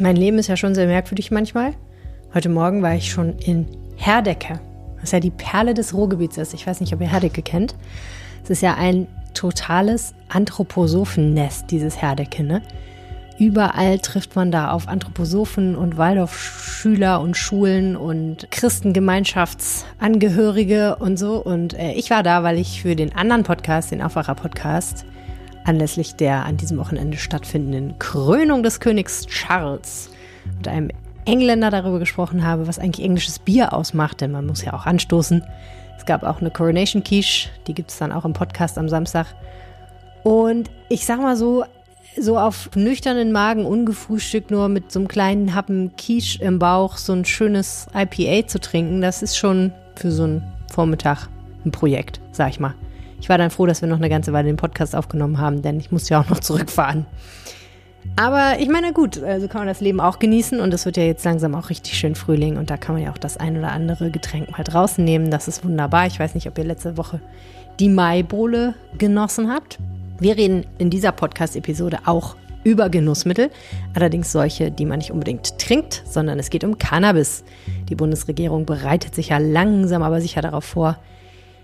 Mein Leben ist ja schon sehr merkwürdig manchmal. Heute Morgen war ich schon in Herdecke, was ja die Perle des Ruhrgebiets ist. Ich weiß nicht, ob ihr Herdecke kennt. Es ist ja ein totales Anthroposophennest, dieses Herdecke, ne? Überall trifft man da auf Anthroposophen und Waldorfschüler und Schulen und Christengemeinschaftsangehörige und so. Und äh, ich war da, weil ich für den anderen Podcast, den Aufwacher-Podcast, anlässlich der an diesem Wochenende stattfindenden Krönung des Königs Charles mit einem Engländer darüber gesprochen habe, was eigentlich englisches Bier ausmacht, denn man muss ja auch anstoßen. Es gab auch eine Coronation Quiche, die gibt es dann auch im Podcast am Samstag. Und ich sag mal so, so auf nüchternen Magen, ungefrühstückt, nur mit so einem kleinen Happen Quiche im Bauch, so ein schönes IPA zu trinken, das ist schon für so einen Vormittag ein Projekt, sag ich mal. Ich war dann froh, dass wir noch eine ganze Weile den Podcast aufgenommen haben, denn ich musste ja auch noch zurückfahren. Aber ich meine, gut, also kann man das Leben auch genießen und es wird ja jetzt langsam auch richtig schön Frühling und da kann man ja auch das ein oder andere Getränk mal draußen nehmen. Das ist wunderbar. Ich weiß nicht, ob ihr letzte Woche die Maibowle genossen habt. Wir reden in dieser Podcast-Episode auch über Genussmittel, allerdings solche, die man nicht unbedingt trinkt, sondern es geht um Cannabis. Die Bundesregierung bereitet sich ja langsam aber sicher darauf vor,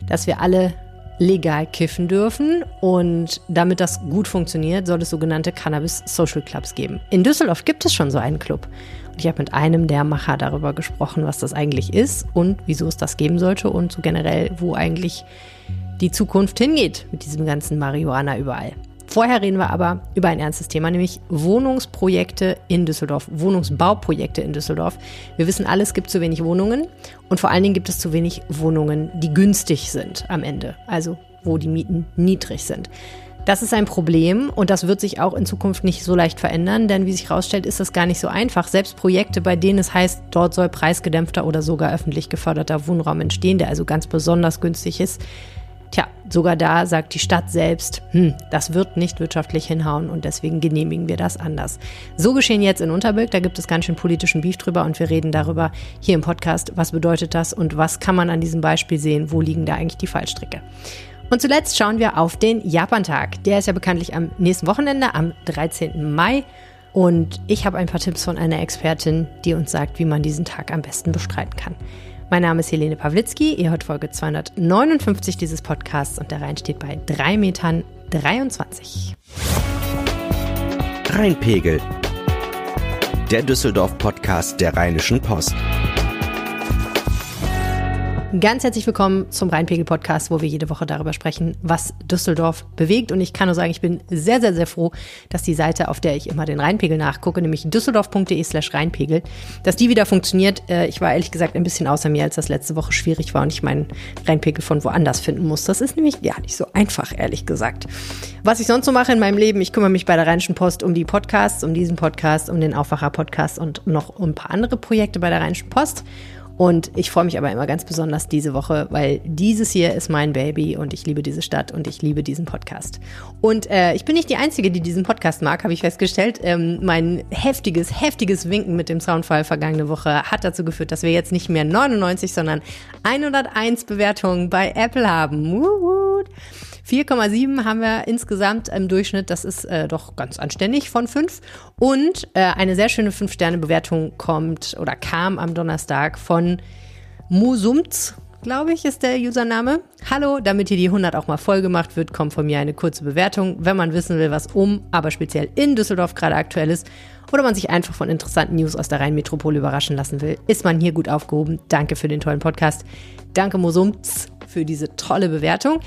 dass wir alle legal kiffen dürfen. Und damit das gut funktioniert, soll es sogenannte Cannabis Social Clubs geben. In Düsseldorf gibt es schon so einen Club. Und ich habe mit einem der Macher darüber gesprochen, was das eigentlich ist und wieso es das geben sollte und so generell, wo eigentlich die Zukunft hingeht mit diesem ganzen Marihuana überall. Vorher reden wir aber über ein ernstes Thema, nämlich Wohnungsprojekte in Düsseldorf, Wohnungsbauprojekte in Düsseldorf. Wir wissen alle, es gibt zu wenig Wohnungen und vor allen Dingen gibt es zu wenig Wohnungen, die günstig sind am Ende, also wo die Mieten niedrig sind. Das ist ein Problem und das wird sich auch in Zukunft nicht so leicht verändern, denn wie sich herausstellt, ist das gar nicht so einfach. Selbst Projekte, bei denen es heißt, dort soll preisgedämpfter oder sogar öffentlich geförderter Wohnraum entstehen, der also ganz besonders günstig ist, Tja, sogar da sagt die Stadt selbst, hm, das wird nicht wirtschaftlich hinhauen und deswegen genehmigen wir das anders. So geschehen jetzt in Unterbilk, da gibt es ganz schön politischen Beef drüber und wir reden darüber hier im Podcast, was bedeutet das und was kann man an diesem Beispiel sehen, wo liegen da eigentlich die Fallstricke. Und zuletzt schauen wir auf den Japantag. Der ist ja bekanntlich am nächsten Wochenende, am 13. Mai. Und ich habe ein paar Tipps von einer Expertin, die uns sagt, wie man diesen Tag am besten bestreiten kann. Mein Name ist Helene Pawlitzki. Ihr hört Folge 259 dieses Podcasts und der Rhein steht bei 3 Metern 23. Rheinpegel. Der Düsseldorf-Podcast der Rheinischen Post. Ganz herzlich willkommen zum Rheinpegel-Podcast, wo wir jede Woche darüber sprechen, was Düsseldorf bewegt. Und ich kann nur sagen, ich bin sehr, sehr, sehr froh, dass die Seite, auf der ich immer den Rheinpegel nachgucke, nämlich düsseldorf.de slash Rheinpegel, dass die wieder funktioniert. Äh, ich war ehrlich gesagt ein bisschen außer mir, als das letzte Woche schwierig war und ich meinen Rheinpegel von woanders finden muss. Das ist nämlich ja nicht so einfach, ehrlich gesagt. Was ich sonst so mache in meinem Leben, ich kümmere mich bei der Rheinischen Post um die Podcasts, um diesen Podcast, um den Aufwacher-Podcast und noch um ein paar andere Projekte bei der Rheinischen Post. Und ich freue mich aber immer ganz besonders diese Woche, weil dieses hier ist mein Baby und ich liebe diese Stadt und ich liebe diesen Podcast. Und äh, ich bin nicht die Einzige, die diesen Podcast mag, habe ich festgestellt. Ähm, mein heftiges, heftiges Winken mit dem Soundfall vergangene Woche hat dazu geführt, dass wir jetzt nicht mehr 99, sondern 101 Bewertungen bei Apple haben. Woot. 4,7 haben wir insgesamt im Durchschnitt. Das ist äh, doch ganz anständig von 5. Und äh, eine sehr schöne 5-Sterne-Bewertung kommt oder kam am Donnerstag von Musumts glaube ich, ist der Username. Hallo, damit hier die 100 auch mal voll gemacht wird, kommt von mir eine kurze Bewertung. Wenn man wissen will, was um, aber speziell in Düsseldorf gerade aktuell ist oder man sich einfach von interessanten News aus der Rheinmetropole überraschen lassen will, ist man hier gut aufgehoben. Danke für den tollen Podcast. Danke Mosumts für diese tolle Bewertung.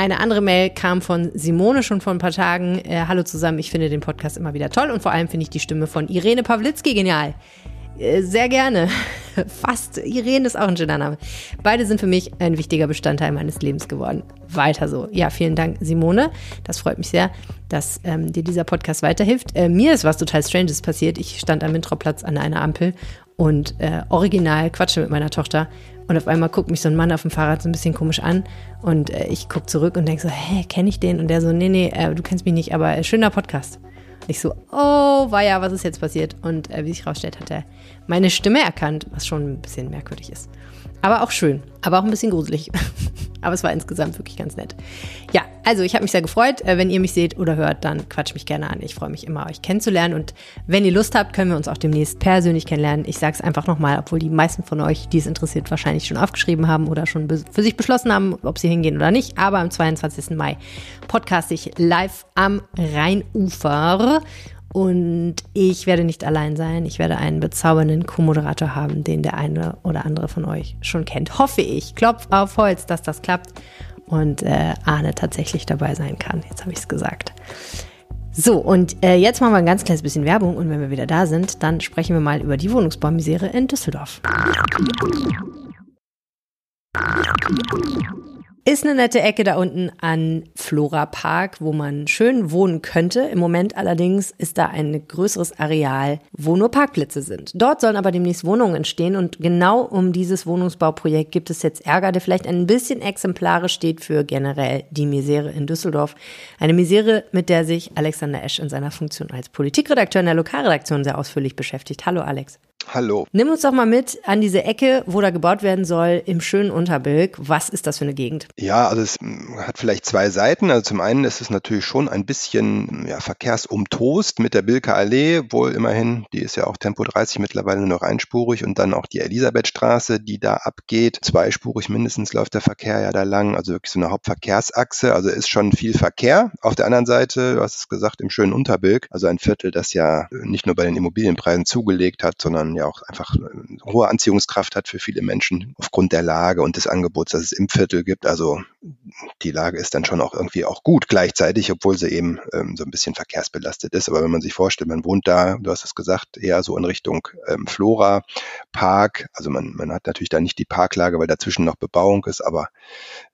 Eine andere Mail kam von Simone schon vor ein paar Tagen. Äh, Hallo zusammen, ich finde den Podcast immer wieder toll und vor allem finde ich die Stimme von Irene Pawlitzki genial. Äh, sehr gerne. Fast. Irene ist auch ein schöner Name. Beide sind für mich ein wichtiger Bestandteil meines Lebens geworden. Weiter so. Ja, vielen Dank, Simone. Das freut mich sehr, dass ähm, dir dieser Podcast weiterhilft. Äh, mir ist was total Stranges passiert. Ich stand am Wintroplatz an einer Ampel und äh, original quatsche mit meiner Tochter und auf einmal guckt mich so ein Mann auf dem Fahrrad so ein bisschen komisch an und äh, ich gucke zurück und denke so, hä, kenne ich den? Und der so, nee, nee, äh, du kennst mich nicht, aber äh, schöner Podcast. Und ich so, oh, war ja, was ist jetzt passiert? Und äh, wie sich rausstellt, hat er meine Stimme erkannt, was schon ein bisschen merkwürdig ist. Aber auch schön, aber auch ein bisschen gruselig. aber es war insgesamt wirklich ganz nett. Ja, also ich habe mich sehr gefreut. Äh, wenn ihr mich seht oder hört, dann quatscht mich gerne an. Ich freue mich immer, euch kennenzulernen. Und wenn ihr Lust habt, können wir uns auch demnächst persönlich kennenlernen. Ich sage es einfach nochmal, obwohl die meisten von euch, die es interessiert, wahrscheinlich schon aufgeschrieben haben oder schon für sich beschlossen haben, ob sie hingehen oder nicht. Aber am 22. Mai podcast ich live am Rheinufer. Und ich werde nicht allein sein. Ich werde einen bezaubernden Co-Moderator haben, den der eine oder andere von euch schon kennt. Hoffe ich. Klopf auf Holz, dass das klappt und äh, Arne tatsächlich dabei sein kann. Jetzt habe ich es gesagt. So, und äh, jetzt machen wir ein ganz kleines bisschen Werbung und wenn wir wieder da sind, dann sprechen wir mal über die Wohnungsbaumisere in Düsseldorf. Ist eine nette Ecke da unten an Flora Park, wo man schön wohnen könnte. Im Moment allerdings ist da ein größeres Areal, wo nur Parkplätze sind. Dort sollen aber demnächst Wohnungen entstehen und genau um dieses Wohnungsbauprojekt gibt es jetzt Ärger, der vielleicht ein bisschen exemplarisch steht für generell die Misere in Düsseldorf. Eine Misere, mit der sich Alexander Esch in seiner Funktion als Politikredakteur in der Lokalredaktion sehr ausführlich beschäftigt. Hallo Alex. Hallo. Nimm uns doch mal mit an diese Ecke, wo da gebaut werden soll, im schönen Unterbilk. Was ist das für eine Gegend? Ja, also es hat vielleicht zwei Seiten. Also zum einen ist es natürlich schon ein bisschen ja, verkehrsumtost mit der Bilker Allee, wohl immerhin, die ist ja auch Tempo 30 mittlerweile nur noch einspurig und dann auch die Elisabethstraße, die da abgeht. Zweispurig mindestens läuft der Verkehr ja da lang, also wirklich so eine Hauptverkehrsachse. Also ist schon viel Verkehr. Auf der anderen Seite, du hast es gesagt, im schönen Unterbilk, also ein Viertel, das ja nicht nur bei den Immobilienpreisen zugelegt hat, sondern ja auch einfach hohe Anziehungskraft hat für viele Menschen aufgrund der Lage und des Angebots, das es im Viertel gibt. Also die Lage ist dann schon auch irgendwie auch gut gleichzeitig, obwohl sie eben ähm, so ein bisschen verkehrsbelastet ist. Aber wenn man sich vorstellt, man wohnt da, du hast es gesagt, eher so in Richtung ähm, Flora, Park. Also man, man hat natürlich da nicht die Parklage, weil dazwischen noch Bebauung ist, aber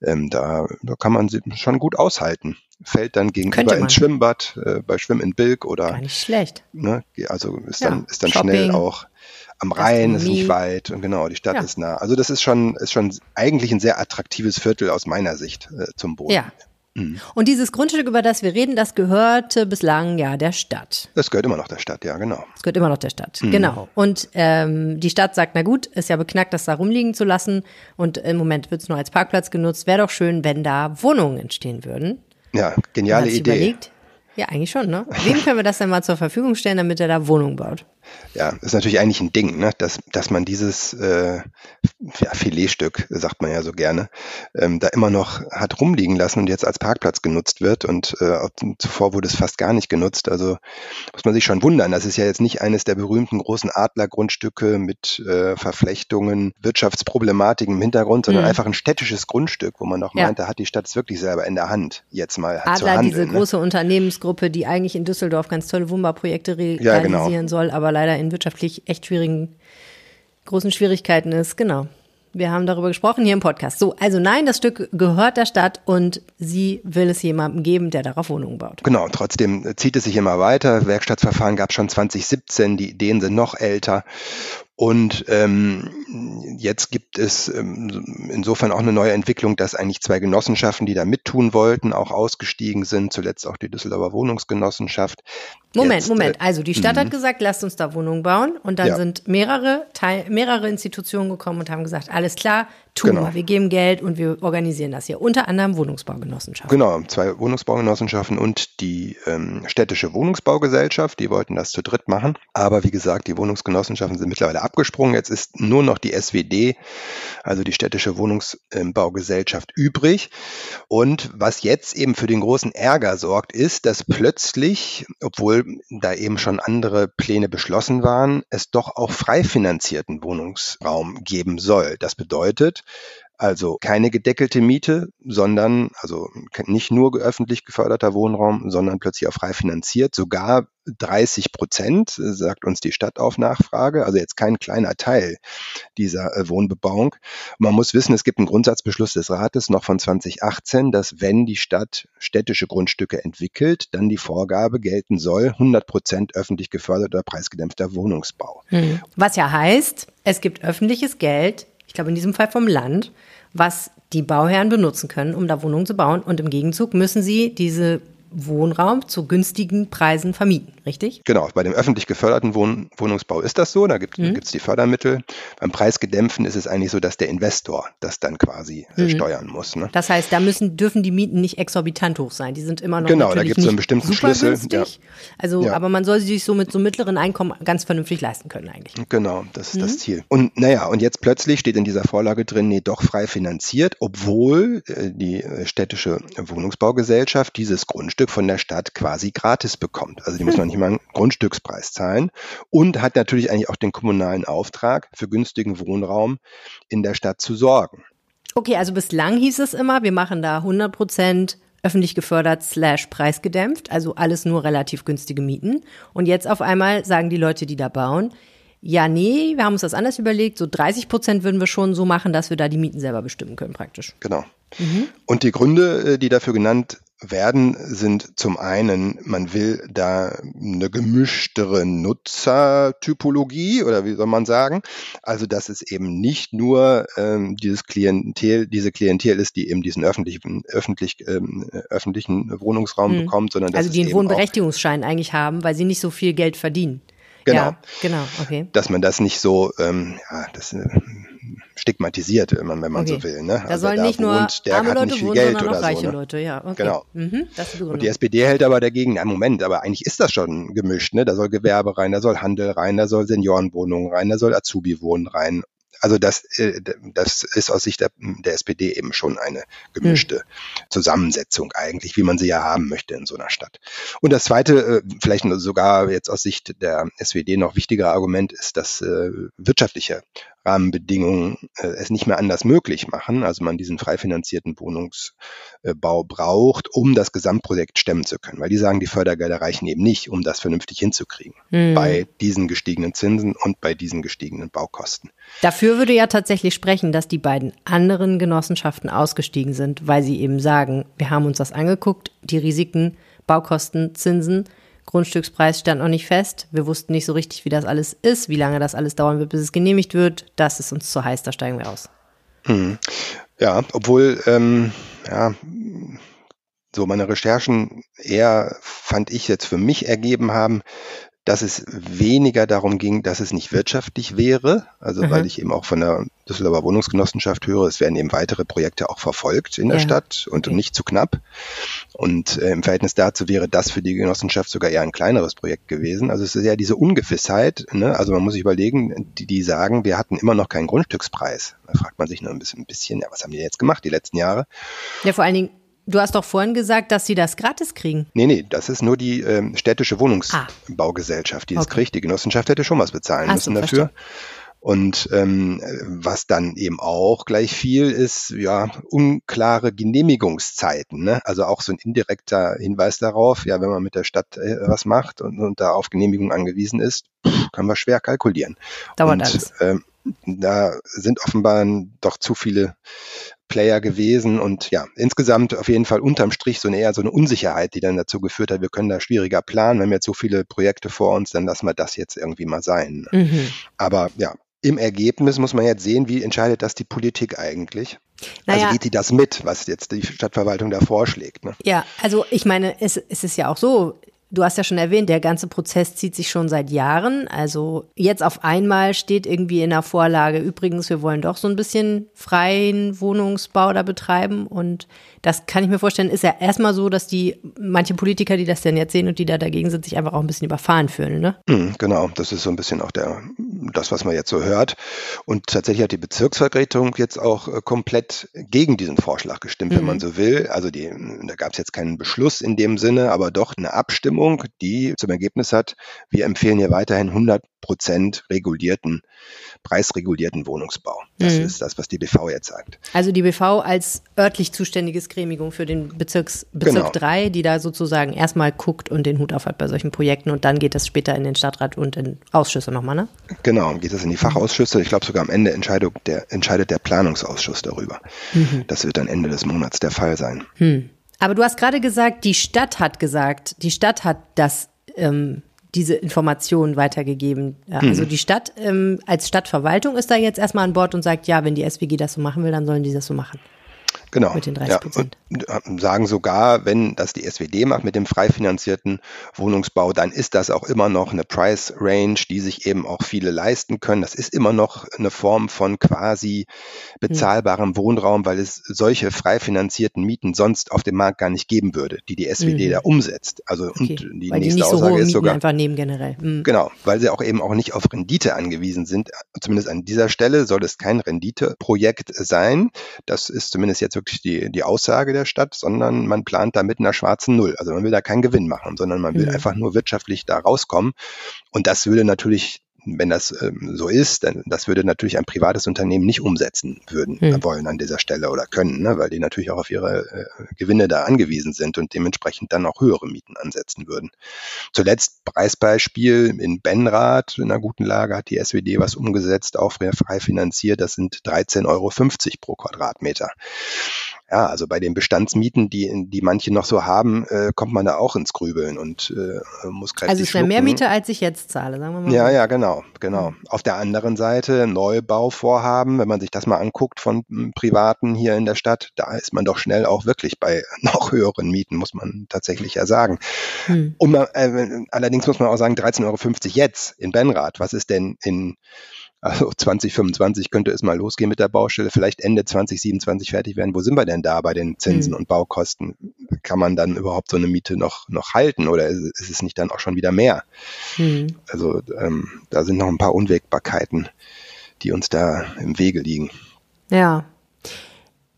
ähm, da, da kann man sie schon gut aushalten fällt dann gegenüber ins Schwimmbad, äh, bei Schwimmen in Bilk oder. Gar nicht schlecht. Ne, also ist ja, dann, ist dann schnell auch am Rhein, ist nicht weit und genau, die Stadt ja. ist nah. Also das ist schon, ist schon eigentlich ein sehr attraktives Viertel aus meiner Sicht äh, zum Boden. Ja. Mhm. Und dieses Grundstück, über das wir reden, das gehörte bislang ja der Stadt. Das gehört immer noch der Stadt, ja, genau. Es gehört immer noch der Stadt, mhm. genau. Und ähm, die Stadt sagt, na gut, ist ja beknackt, das da rumliegen zu lassen. Und im Moment wird es nur als Parkplatz genutzt. Wäre doch schön, wenn da Wohnungen entstehen würden. Ja, geniale Idee. Überlegt, ja, eigentlich schon, ne? Wem können wir das denn mal zur Verfügung stellen, damit er da Wohnung baut? Ja, ist natürlich eigentlich ein Ding, ne? dass, dass man dieses äh, ja, Filetstück, sagt man ja so gerne, ähm, da immer noch hat rumliegen lassen und jetzt als Parkplatz genutzt wird. Und äh, zuvor wurde es fast gar nicht genutzt. Also muss man sich schon wundern. Das ist ja jetzt nicht eines der berühmten großen Adlergrundstücke mit äh, Verflechtungen, Wirtschaftsproblematiken im Hintergrund, sondern mhm. einfach ein städtisches Grundstück, wo man doch ja. meint, da hat die Stadt es wirklich selber in der Hand, jetzt mal Adler, zu handeln. diese ne? große Unternehmensgruppe, die eigentlich in Düsseldorf ganz tolle Wohnbauprojekte re ja, genau. realisieren soll, aber leider in wirtschaftlich echt schwierigen, großen Schwierigkeiten ist. Genau. Wir haben darüber gesprochen hier im Podcast. So, also nein, das Stück gehört der Stadt und sie will es jemandem geben, der darauf Wohnungen baut. Genau, trotzdem zieht es sich immer weiter. Werkstattverfahren gab es schon 2017, die Ideen sind noch älter. Und ähm, jetzt gibt es ähm, insofern auch eine neue Entwicklung, dass eigentlich zwei Genossenschaften, die da mittun wollten, auch ausgestiegen sind, zuletzt auch die Düsseldorfer Wohnungsgenossenschaft. Moment, jetzt, Moment. Äh, also die Stadt hat mhm. gesagt, lasst uns da Wohnungen bauen. Und dann ja. sind mehrere, Teil, mehrere Institutionen gekommen und haben gesagt, alles klar, tun genau. wir. Wir geben Geld und wir organisieren das hier. Unter anderem Wohnungsbaugenossenschaften. Genau, zwei Wohnungsbaugenossenschaften und die ähm, städtische Wohnungsbaugesellschaft, die wollten das zu dritt machen. Aber wie gesagt, die Wohnungsgenossenschaften sind mittlerweile abgesprungen. Jetzt ist nur noch die SWD, also die städtische Wohnungsbaugesellschaft, übrig. Und was jetzt eben für den großen Ärger sorgt, ist, dass plötzlich, obwohl da eben schon andere Pläne beschlossen waren, es doch auch frei finanzierten Wohnungsraum geben soll. Das bedeutet, also keine gedeckelte Miete, sondern also nicht nur öffentlich geförderter Wohnraum, sondern plötzlich auch frei finanziert, sogar 30 Prozent, sagt uns die Stadt auf Nachfrage, also jetzt kein kleiner Teil dieser äh, Wohnbebauung. Man muss wissen, es gibt einen Grundsatzbeschluss des Rates noch von 2018, dass wenn die Stadt städtische Grundstücke entwickelt, dann die Vorgabe gelten soll, 100 Prozent öffentlich geförderter, preisgedämpfter Wohnungsbau. Hm. Was ja heißt, es gibt öffentliches Geld glaube in diesem Fall vom Land, was die Bauherren benutzen können, um da Wohnungen zu bauen. Und im Gegenzug müssen sie diese Wohnraum zu günstigen Preisen vermieten, richtig? Genau, bei dem öffentlich geförderten Wohn Wohnungsbau ist das so, da gibt es mhm. die Fördermittel. Beim Preisgedämpften ist es eigentlich so, dass der Investor das dann quasi äh, mhm. steuern muss. Ne? Das heißt, da müssen, dürfen die Mieten nicht exorbitant hoch sein. Die sind immer noch genau, da gibt es so einen bestimmten Schlüssel. Günstig. Ja. Also, ja. aber man soll sie sich so mit so mittleren Einkommen ganz vernünftig leisten können eigentlich. Genau, das ist mhm. das Ziel. Und naja, und jetzt plötzlich steht in dieser Vorlage drin, nee, doch frei finanziert, obwohl äh, die äh, städtische Wohnungsbaugesellschaft dieses Grundstück von der Stadt quasi gratis bekommt. Also die muss man nicht mal einen Grundstückspreis zahlen und hat natürlich eigentlich auch den kommunalen Auftrag, für günstigen Wohnraum in der Stadt zu sorgen. Okay, also bislang hieß es immer, wir machen da 100 Prozent öffentlich gefördert slash preisgedämpft, also alles nur relativ günstige Mieten. Und jetzt auf einmal sagen die Leute, die da bauen, ja, nee, wir haben uns das anders überlegt. So 30 Prozent würden wir schon so machen, dass wir da die Mieten selber bestimmen können, praktisch. Genau. Mhm. Und die Gründe, äh, die dafür genannt werden, sind zum einen, man will da eine gemischtere Nutzertypologie oder wie soll man sagen, also dass es eben nicht nur ähm, dieses Klientel, diese Klientel ist, die eben diesen öffentlichen, öffentlich, ähm, öffentlichen Wohnungsraum mhm. bekommt, sondern dass also die einen Wohnberechtigungsschein eigentlich haben, weil sie nicht so viel Geld verdienen. Genau. Ja, genau, okay. Dass man das nicht so, ähm, ja, das äh, stigmatisiert, wenn man, wenn man okay. so will. Ne? Da also sollen nicht nur der arme hat Leute nicht viel wohnen, Geld sondern auch reiche so, ne? Leute, ja. Okay. Genau. Mhm, die Und die SPD hält aber dagegen, na Moment, aber eigentlich ist das schon gemischt. Ne? Da soll Gewerbe rein, da soll Handel rein, da soll Seniorenwohnungen rein, da soll Azubi-Wohnen rein also das, äh, das ist aus Sicht der, der SPD eben schon eine gemischte Zusammensetzung eigentlich, wie man sie ja haben möchte in so einer Stadt. Und das zweite, äh, vielleicht sogar jetzt aus Sicht der SWD noch wichtiger Argument ist das äh, wirtschaftliche Rahmenbedingungen äh, es nicht mehr anders möglich machen, also man diesen frei finanzierten Wohnungsbau braucht, um das Gesamtprojekt stemmen zu können. Weil die sagen, die Fördergelder reichen eben nicht, um das vernünftig hinzukriegen. Mhm. Bei diesen gestiegenen Zinsen und bei diesen gestiegenen Baukosten. Dafür würde ja tatsächlich sprechen, dass die beiden anderen Genossenschaften ausgestiegen sind, weil sie eben sagen, wir haben uns das angeguckt, die Risiken, Baukosten, Zinsen Grundstückspreis stand noch nicht fest. Wir wussten nicht so richtig, wie das alles ist, wie lange das alles dauern wird, bis es genehmigt wird. Das ist uns zu heiß, da steigen wir aus. Hm. Ja, obwohl, ähm, ja, so meine Recherchen eher, fand ich jetzt für mich ergeben haben, dass es weniger darum ging, dass es nicht wirtschaftlich wäre, also mhm. weil ich eben auch von der Düsseldorfer Wohnungsgenossenschaft höre, es werden eben weitere Projekte auch verfolgt in der ja. Stadt und okay. nicht zu knapp. Und äh, im Verhältnis dazu wäre das für die Genossenschaft sogar eher ein kleineres Projekt gewesen. Also es ist ja diese Ungewissheit, ne? also man muss sich überlegen, die, die sagen, wir hatten immer noch keinen Grundstückspreis. Da fragt man sich nur ein bisschen, ein bisschen ja, was haben die jetzt gemacht die letzten Jahre? Ja, vor allen Dingen Du hast doch vorhin gesagt, dass sie das gratis kriegen. Nee, nee, das ist nur die ähm, städtische Wohnungsbaugesellschaft, die es okay. kriegt. Die Genossenschaft hätte schon was bezahlen Ach müssen so, dafür. Und ähm, was dann eben auch gleich viel ist, ja, unklare Genehmigungszeiten. Ne? Also auch so ein indirekter Hinweis darauf, ja, wenn man mit der Stadt äh, was macht und, und da auf Genehmigung angewiesen ist, kann man schwer kalkulieren. Dauert und, alles. Ähm, da sind offenbar doch zu viele Player gewesen und ja, insgesamt auf jeden Fall unterm Strich so eine eher so eine Unsicherheit, die dann dazu geführt hat, wir können da schwieriger planen, wir haben jetzt so viele Projekte vor uns, dann lassen wir das jetzt irgendwie mal sein. Mhm. Aber ja, im Ergebnis muss man jetzt sehen, wie entscheidet das die Politik eigentlich? Naja, also geht die das mit, was jetzt die Stadtverwaltung da vorschlägt? Ne? Ja, also ich meine, es, es ist ja auch so, Du hast ja schon erwähnt, der ganze Prozess zieht sich schon seit Jahren. Also jetzt auf einmal steht irgendwie in der Vorlage, übrigens, wir wollen doch so ein bisschen freien Wohnungsbau da betreiben. Und das kann ich mir vorstellen, ist ja erstmal so, dass die manche Politiker, die das denn jetzt sehen und die da dagegen sind, sich einfach auch ein bisschen überfahren fühlen. Ne? Hm, genau, das ist so ein bisschen auch der, das, was man jetzt so hört. Und tatsächlich hat die Bezirksvertretung jetzt auch äh, komplett gegen diesen Vorschlag gestimmt, mhm. wenn man so will. Also die, da gab es jetzt keinen Beschluss in dem Sinne, aber doch eine Abstimmung Abstimmung, die zum Ergebnis hat, wir empfehlen hier weiterhin 100 Prozent regulierten, preisregulierten Wohnungsbau. Das mhm. ist das, was die BV jetzt sagt. Also die BV als örtlich zuständiges Gremium für den Bezirks, Bezirk genau. 3, die da sozusagen erstmal guckt und den Hut auf hat bei solchen Projekten und dann geht das später in den Stadtrat und in Ausschüsse nochmal, ne? Genau, geht das in die Fachausschüsse. Ich glaube sogar am Ende Entscheidung der, entscheidet der Planungsausschuss darüber. Mhm. Das wird dann Ende des Monats der Fall sein. Mhm. Aber du hast gerade gesagt, die Stadt hat gesagt, die Stadt hat das, ähm, diese Informationen weitergegeben. Ja, mhm. Also die Stadt ähm, als Stadtverwaltung ist da jetzt erstmal an Bord und sagt, ja, wenn die SWG das so machen will, dann sollen die das so machen. Genau. Mit den 30 Prozent. Ja, und sagen sogar, wenn das die SWD macht mit dem frei finanzierten Wohnungsbau, dann ist das auch immer noch eine Price Range, die sich eben auch viele leisten können. Das ist immer noch eine Form von quasi bezahlbarem mhm. Wohnraum, weil es solche frei finanzierten Mieten sonst auf dem Markt gar nicht geben würde, die die SWD mhm. da umsetzt. Also okay. und die weil nächste die nicht so Aussage hohe ist sogar einfach nehmen generell. Mhm. Genau, weil sie auch eben auch nicht auf Rendite angewiesen sind. Zumindest an dieser Stelle soll es kein Renditeprojekt sein. Das ist zumindest jetzt wirklich die, die Aussage der Stadt, sondern man plant da mit einer schwarzen Null. Also man will da keinen Gewinn machen, sondern man will mhm. einfach nur wirtschaftlich da rauskommen. Und das würde natürlich wenn das ähm, so ist, dann das würde natürlich ein privates Unternehmen nicht umsetzen würden hm. wollen an dieser Stelle oder können, ne, weil die natürlich auch auf ihre äh, Gewinne da angewiesen sind und dementsprechend dann auch höhere Mieten ansetzen würden. Zuletzt Preisbeispiel in Benrath in einer guten Lage hat die SWD was umgesetzt, auch frei finanziert, das sind 13,50 Euro pro Quadratmeter. Ja, also bei den Bestandsmieten, die, die manche noch so haben, äh, kommt man da auch ins Grübeln und äh, muss kräftig Also es wäre mehr Miete, als ich jetzt zahle, sagen wir mal. Ja, ja, genau, genau. Auf der anderen Seite Neubauvorhaben, wenn man sich das mal anguckt von hm, Privaten hier in der Stadt, da ist man doch schnell auch wirklich bei noch höheren Mieten, muss man tatsächlich ja sagen. Hm. Und man, äh, allerdings muss man auch sagen, 13,50 Euro jetzt in Benrath. Was ist denn in also 2025 könnte es mal losgehen mit der Baustelle, vielleicht Ende 2027 fertig werden. Wo sind wir denn da bei den Zinsen mhm. und Baukosten? Kann man dann überhaupt so eine Miete noch, noch halten oder ist, es nicht dann auch schon wieder mehr? Mhm. Also ähm, da sind noch ein paar Unwägbarkeiten, die uns da im Wege liegen. Ja,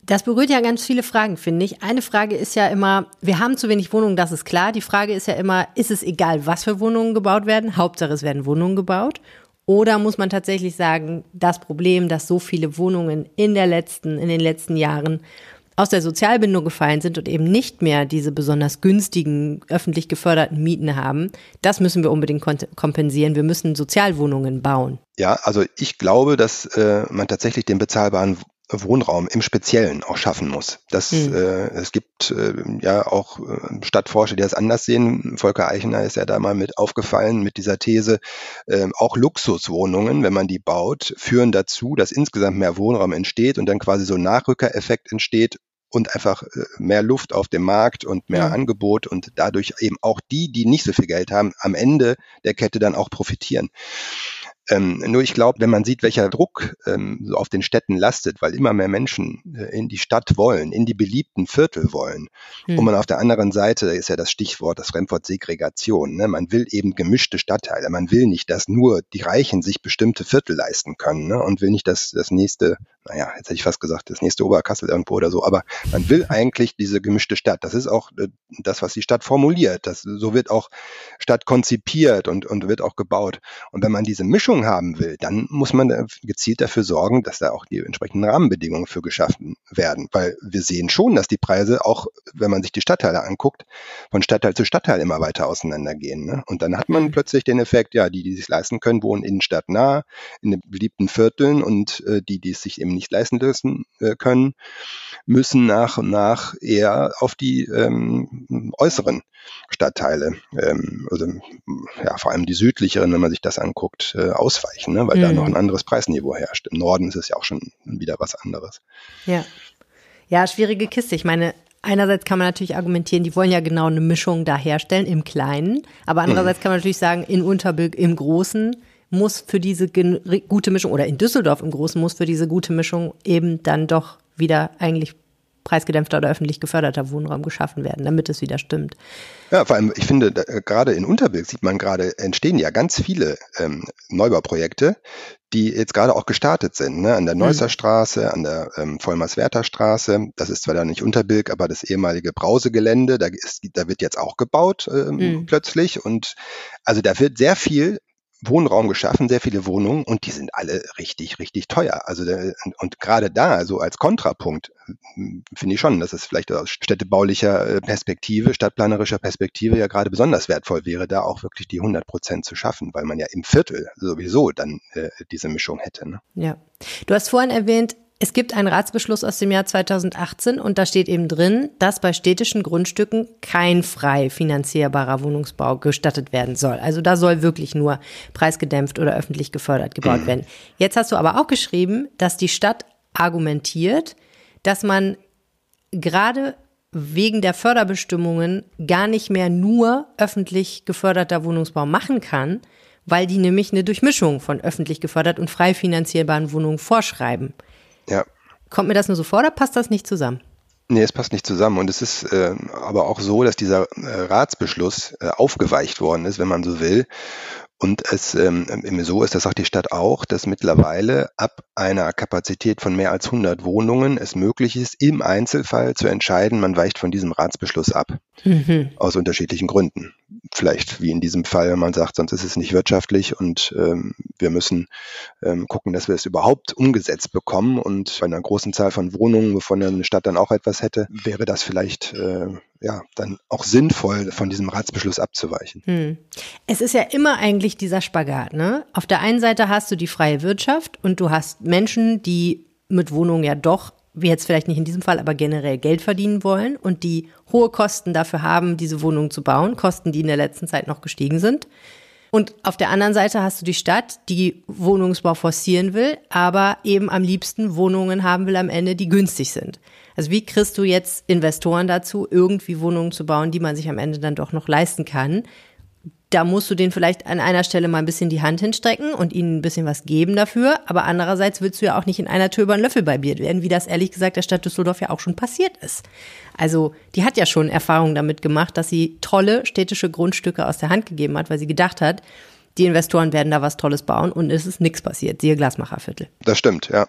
das berührt ja ganz viele Fragen, finde ich. Eine Frage ist ja immer, wir haben zu wenig Wohnungen, das ist klar. Die Frage ist ja immer, ist es egal, was für Wohnungen gebaut werden? Hauptsache, es werden Wohnungen gebaut. Oder muss man tatsächlich sagen, das Problem, dass so viele Wohnungen in der letzten, in den letzten Jahren aus der Sozialbindung gefallen sind und eben nicht mehr diese besonders günstigen öffentlich geförderten Mieten haben, das müssen wir unbedingt kompensieren. Wir müssen Sozialwohnungen bauen. Ja, also ich glaube, dass äh, man tatsächlich den bezahlbaren Wohnraum im Speziellen auch schaffen muss. Das, mhm. äh, es gibt äh, ja auch äh, Stadtforscher, die das anders sehen. Volker Eichener ist ja da mal mit aufgefallen mit dieser These. Äh, auch Luxuswohnungen, wenn man die baut, führen dazu, dass insgesamt mehr Wohnraum entsteht und dann quasi so ein Nachrückereffekt entsteht und einfach äh, mehr Luft auf dem Markt und mehr ja. Angebot und dadurch eben auch die, die nicht so viel Geld haben, am Ende der Kette dann auch profitieren. Ähm, nur ich glaube, wenn man sieht, welcher Druck ähm, so auf den Städten lastet, weil immer mehr Menschen äh, in die Stadt wollen, in die beliebten Viertel wollen, hm. und man auf der anderen Seite ist ja das Stichwort, das Fremdwort Segregation. Ne? Man will eben gemischte Stadtteile. Man will nicht, dass nur die Reichen sich bestimmte Viertel leisten können ne? und will nicht, dass das nächste naja, jetzt hätte ich fast gesagt, das nächste Oberkassel irgendwo oder so, aber man will eigentlich diese gemischte Stadt. Das ist auch äh, das, was die Stadt formuliert. Das, so wird auch Stadt konzipiert und, und wird auch gebaut. Und wenn man diese Mischung haben will, dann muss man gezielt dafür sorgen, dass da auch die entsprechenden Rahmenbedingungen für geschaffen werden. Weil wir sehen schon, dass die Preise auch, wenn man sich die Stadtteile anguckt, von Stadtteil zu Stadtteil immer weiter auseinandergehen. Ne? Und dann hat man mhm. plötzlich den Effekt, ja, die, die sich leisten können, wohnen innenstadtnah, in den beliebten Vierteln und äh, die, die es sich eben nicht leisten lassen äh, können, müssen nach und nach eher auf die ähm, äußeren Stadtteile, ähm, also ja, vor allem die südlicheren, wenn man sich das anguckt, äh, ausweichen, ne? weil mhm. da noch ein anderes Preisniveau herrscht. Im Norden ist es ja auch schon wieder was anderes. Ja. Ja, schwierige Kiste. Ich meine, Einerseits kann man natürlich argumentieren, die wollen ja genau eine Mischung da herstellen im Kleinen, aber andererseits mhm. kann man natürlich sagen, in Unterbilk im Großen muss für diese gute Mischung oder in Düsseldorf im Großen muss für diese gute Mischung eben dann doch wieder eigentlich preisgedämpfter oder öffentlich geförderter Wohnraum geschaffen werden, damit es wieder stimmt. Ja, vor allem, ich finde, äh, gerade in Unterbilk sieht man gerade, entstehen ja ganz viele ähm, Neubauprojekte, die jetzt gerade auch gestartet sind, ne? an der mhm. Neusser Straße, an der ähm, Vollmerswerter Straße. Das ist zwar da nicht Unterbilk, aber das ehemalige Brausegelände, da, ist, da wird jetzt auch gebaut ähm, mhm. plötzlich. Und also da wird sehr viel Wohnraum geschaffen, sehr viele Wohnungen und die sind alle richtig, richtig teuer. Also und gerade da, so als Kontrapunkt, finde ich schon, dass es vielleicht aus städtebaulicher äh, Perspektive, stadtplanerischer Perspektive ja gerade besonders wertvoll wäre, da auch wirklich die 100 Prozent zu schaffen, weil man ja im Viertel sowieso dann äh, diese Mischung hätte. Ne? Ja. Du hast vorhin erwähnt, es gibt einen Ratsbeschluss aus dem Jahr 2018 und da steht eben drin, dass bei städtischen Grundstücken kein frei finanzierbarer Wohnungsbau gestattet werden soll. Also da soll wirklich nur preisgedämpft oder öffentlich gefördert gebaut werden. Jetzt hast du aber auch geschrieben, dass die Stadt argumentiert, dass man gerade wegen der Förderbestimmungen gar nicht mehr nur öffentlich geförderter Wohnungsbau machen kann, weil die nämlich eine Durchmischung von öffentlich gefördert und frei finanzierbaren Wohnungen vorschreiben. Ja. Kommt mir das nur so vor oder passt das nicht zusammen? Nee, es passt nicht zusammen. Und es ist äh, aber auch so, dass dieser äh, Ratsbeschluss äh, aufgeweicht worden ist, wenn man so will. Und es ähm, so ist, das sagt die Stadt auch, dass mittlerweile ab einer Kapazität von mehr als 100 Wohnungen es möglich ist, im Einzelfall zu entscheiden, man weicht von diesem Ratsbeschluss ab. Mhm. Aus unterschiedlichen Gründen. Vielleicht wie in diesem Fall, man sagt, sonst ist es nicht wirtschaftlich und ähm, wir müssen ähm, gucken, dass wir es überhaupt umgesetzt bekommen. Und bei einer großen Zahl von Wohnungen, wovon eine Stadt dann auch etwas hätte, wäre das vielleicht äh, ja dann auch sinnvoll, von diesem Ratsbeschluss abzuweichen. Hm. Es ist ja immer eigentlich dieser Spagat. Ne? Auf der einen Seite hast du die freie Wirtschaft und du hast Menschen, die mit Wohnungen ja doch wie jetzt vielleicht nicht in diesem Fall, aber generell Geld verdienen wollen und die hohe Kosten dafür haben, diese Wohnungen zu bauen, Kosten, die in der letzten Zeit noch gestiegen sind. Und auf der anderen Seite hast du die Stadt, die Wohnungsbau forcieren will, aber eben am liebsten Wohnungen haben will am Ende, die günstig sind. Also wie kriegst du jetzt Investoren dazu, irgendwie Wohnungen zu bauen, die man sich am Ende dann doch noch leisten kann? Da musst du denen vielleicht an einer Stelle mal ein bisschen die Hand hinstrecken und ihnen ein bisschen was geben dafür. Aber andererseits willst du ja auch nicht in einer Tür über einen Löffel barbiert werden, wie das ehrlich gesagt der Stadt Düsseldorf ja auch schon passiert ist. Also die hat ja schon Erfahrungen damit gemacht, dass sie tolle städtische Grundstücke aus der Hand gegeben hat, weil sie gedacht hat, die Investoren werden da was Tolles bauen und es ist nichts passiert. Siehe Glasmacherviertel. Das stimmt, ja.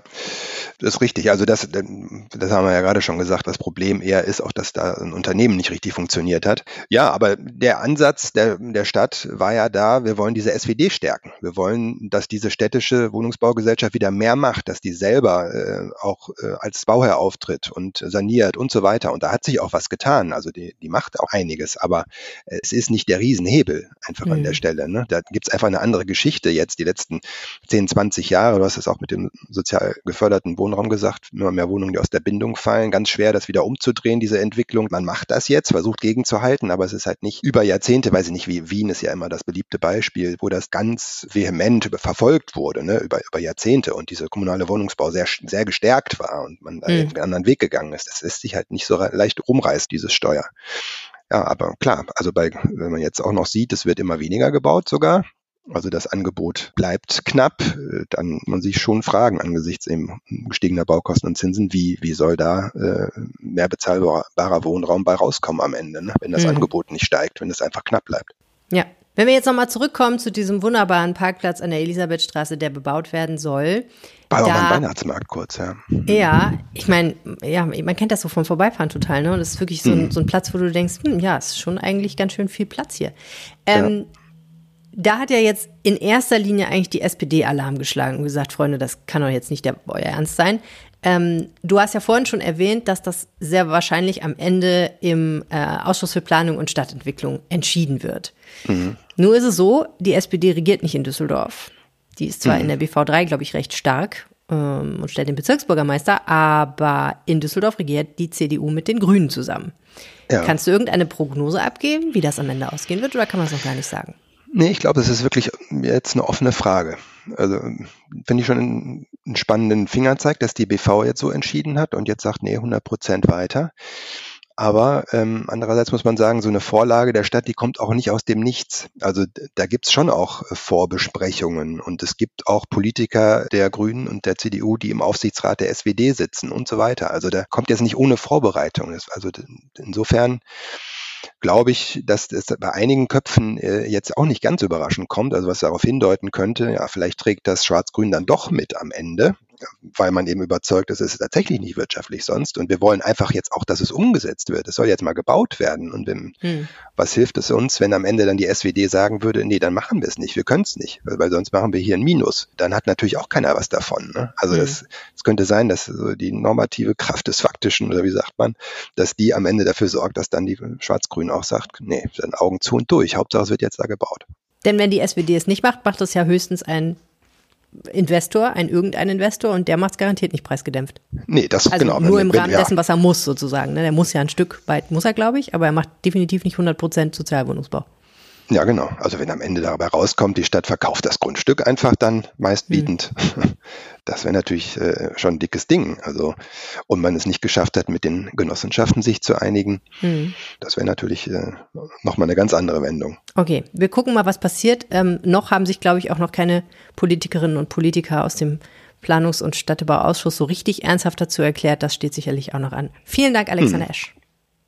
Das ist richtig. Also das, das haben wir ja gerade schon gesagt. Das Problem eher ist auch, dass da ein Unternehmen nicht richtig funktioniert hat. Ja, aber der Ansatz der, der Stadt war ja da, wir wollen diese SWD stärken. Wir wollen, dass diese städtische Wohnungsbaugesellschaft wieder mehr macht, dass die selber äh, auch äh, als Bauherr auftritt und saniert und so weiter. Und da hat sich auch was getan. Also die, die macht auch einiges, aber es ist nicht der Riesenhebel einfach mhm. an der mhm. Stelle. Ne? Da gibt es einfach eine andere Geschichte jetzt, die letzten 10, 20 Jahre. Du hast es auch mit dem sozial geförderten Wohnraum gesagt, immer mehr Wohnungen, die aus der Bindung fallen. Ganz schwer, das wieder umzudrehen, diese Entwicklung. Man macht das jetzt, versucht gegenzuhalten, aber es ist halt nicht über Jahrzehnte, weiß ich nicht, wie Wien ist ja immer das beliebte Beispiel, wo das ganz vehement verfolgt wurde, ne, über, über Jahrzehnte und dieser kommunale Wohnungsbau sehr, sehr gestärkt war und man mhm. einen anderen Weg gegangen ist. Das lässt sich halt nicht so leicht rumreißt, dieses Steuer. Ja, aber klar, also bei, wenn man jetzt auch noch sieht, es wird immer weniger gebaut sogar, also das Angebot bleibt knapp, äh, dann man sich schon fragen angesichts eben gestiegener Baukosten und Zinsen, wie, wie soll da äh, mehr bezahlbarer Wohnraum bei rauskommen am Ende, ne? wenn das mhm. Angebot nicht steigt, wenn es einfach knapp bleibt. Ja, wenn wir jetzt nochmal zurückkommen zu diesem wunderbaren Parkplatz an der Elisabethstraße, der bebaut werden soll. War auch ein Weihnachtsmarkt kurz, ja. Ja, ich meine, ja, man kennt das so vom Vorbeifahren total, ne? Und das ist wirklich so, ein, mhm. so ein Platz, wo du denkst, hm, ja, ist schon eigentlich ganz schön viel Platz hier. Ähm, ja da hat ja jetzt in erster Linie eigentlich die SPD Alarm geschlagen und gesagt, Freunde, das kann doch jetzt nicht der, euer Ernst sein. Ähm, du hast ja vorhin schon erwähnt, dass das sehr wahrscheinlich am Ende im äh, Ausschuss für Planung und Stadtentwicklung entschieden wird. Mhm. Nur ist es so, die SPD regiert nicht in Düsseldorf. Die ist zwar mhm. in der BV3, glaube ich, recht stark ähm, und stellt den Bezirksbürgermeister, aber in Düsseldorf regiert die CDU mit den Grünen zusammen. Ja. Kannst du irgendeine Prognose abgeben, wie das am Ende ausgehen wird, oder kann man es noch gar nicht sagen? Nee, ich glaube, das ist wirklich jetzt eine offene Frage. Also finde ich schon einen, einen spannenden Fingerzeig, dass die BV jetzt so entschieden hat und jetzt sagt, nee, 100 Prozent weiter. Aber ähm, andererseits muss man sagen, so eine Vorlage der Stadt, die kommt auch nicht aus dem Nichts. Also da gibt's schon auch äh, Vorbesprechungen und es gibt auch Politiker der Grünen und der CDU, die im Aufsichtsrat der SWD sitzen und so weiter. Also da kommt jetzt nicht ohne Vorbereitung. Also insofern glaube ich, dass es bei einigen Köpfen äh, jetzt auch nicht ganz überraschend kommt, also was darauf hindeuten könnte, ja, vielleicht trägt das Schwarz-Grün dann doch mit am Ende weil man eben überzeugt ist, es ist tatsächlich nicht wirtschaftlich sonst. Und wir wollen einfach jetzt auch, dass es umgesetzt wird. Es soll jetzt mal gebaut werden. Und wenn, hm. was hilft es uns, wenn am Ende dann die SWD sagen würde, nee, dann machen wir es nicht, wir können es nicht, weil, sonst machen wir hier ein Minus. Dann hat natürlich auch keiner was davon. Ne? Also hm. das, das könnte sein, dass so die normative Kraft des Faktischen, oder wie sagt man, dass die am Ende dafür sorgt, dass dann die Schwarz-Grün auch sagt, nee, dann Augen zu und durch. Hauptsache es wird jetzt da gebaut. Denn wenn die SWD es nicht macht, macht es ja höchstens ein Investor, ein irgendein Investor und der macht es garantiert nicht preisgedämpft. Nee, das also genau. Nur im Rahmen dessen, was er muss sozusagen. Ne? Der muss ja ein Stück weit, muss er glaube ich, aber er macht definitiv nicht 100 Prozent Sozialwohnungsbau. Ja, genau. Also wenn am Ende dabei rauskommt, die Stadt verkauft das Grundstück einfach dann meistbietend. Hm. Das wäre natürlich äh, schon ein dickes Ding. Also und man es nicht geschafft hat, mit den Genossenschaften sich zu einigen, hm. das wäre natürlich äh, nochmal eine ganz andere Wendung. Okay, wir gucken mal, was passiert. Ähm, noch haben sich, glaube ich, auch noch keine Politikerinnen und Politiker aus dem Planungs- und Städtebauausschuss so richtig ernsthaft dazu erklärt. Das steht sicherlich auch noch an. Vielen Dank, Alexander hm. Esch.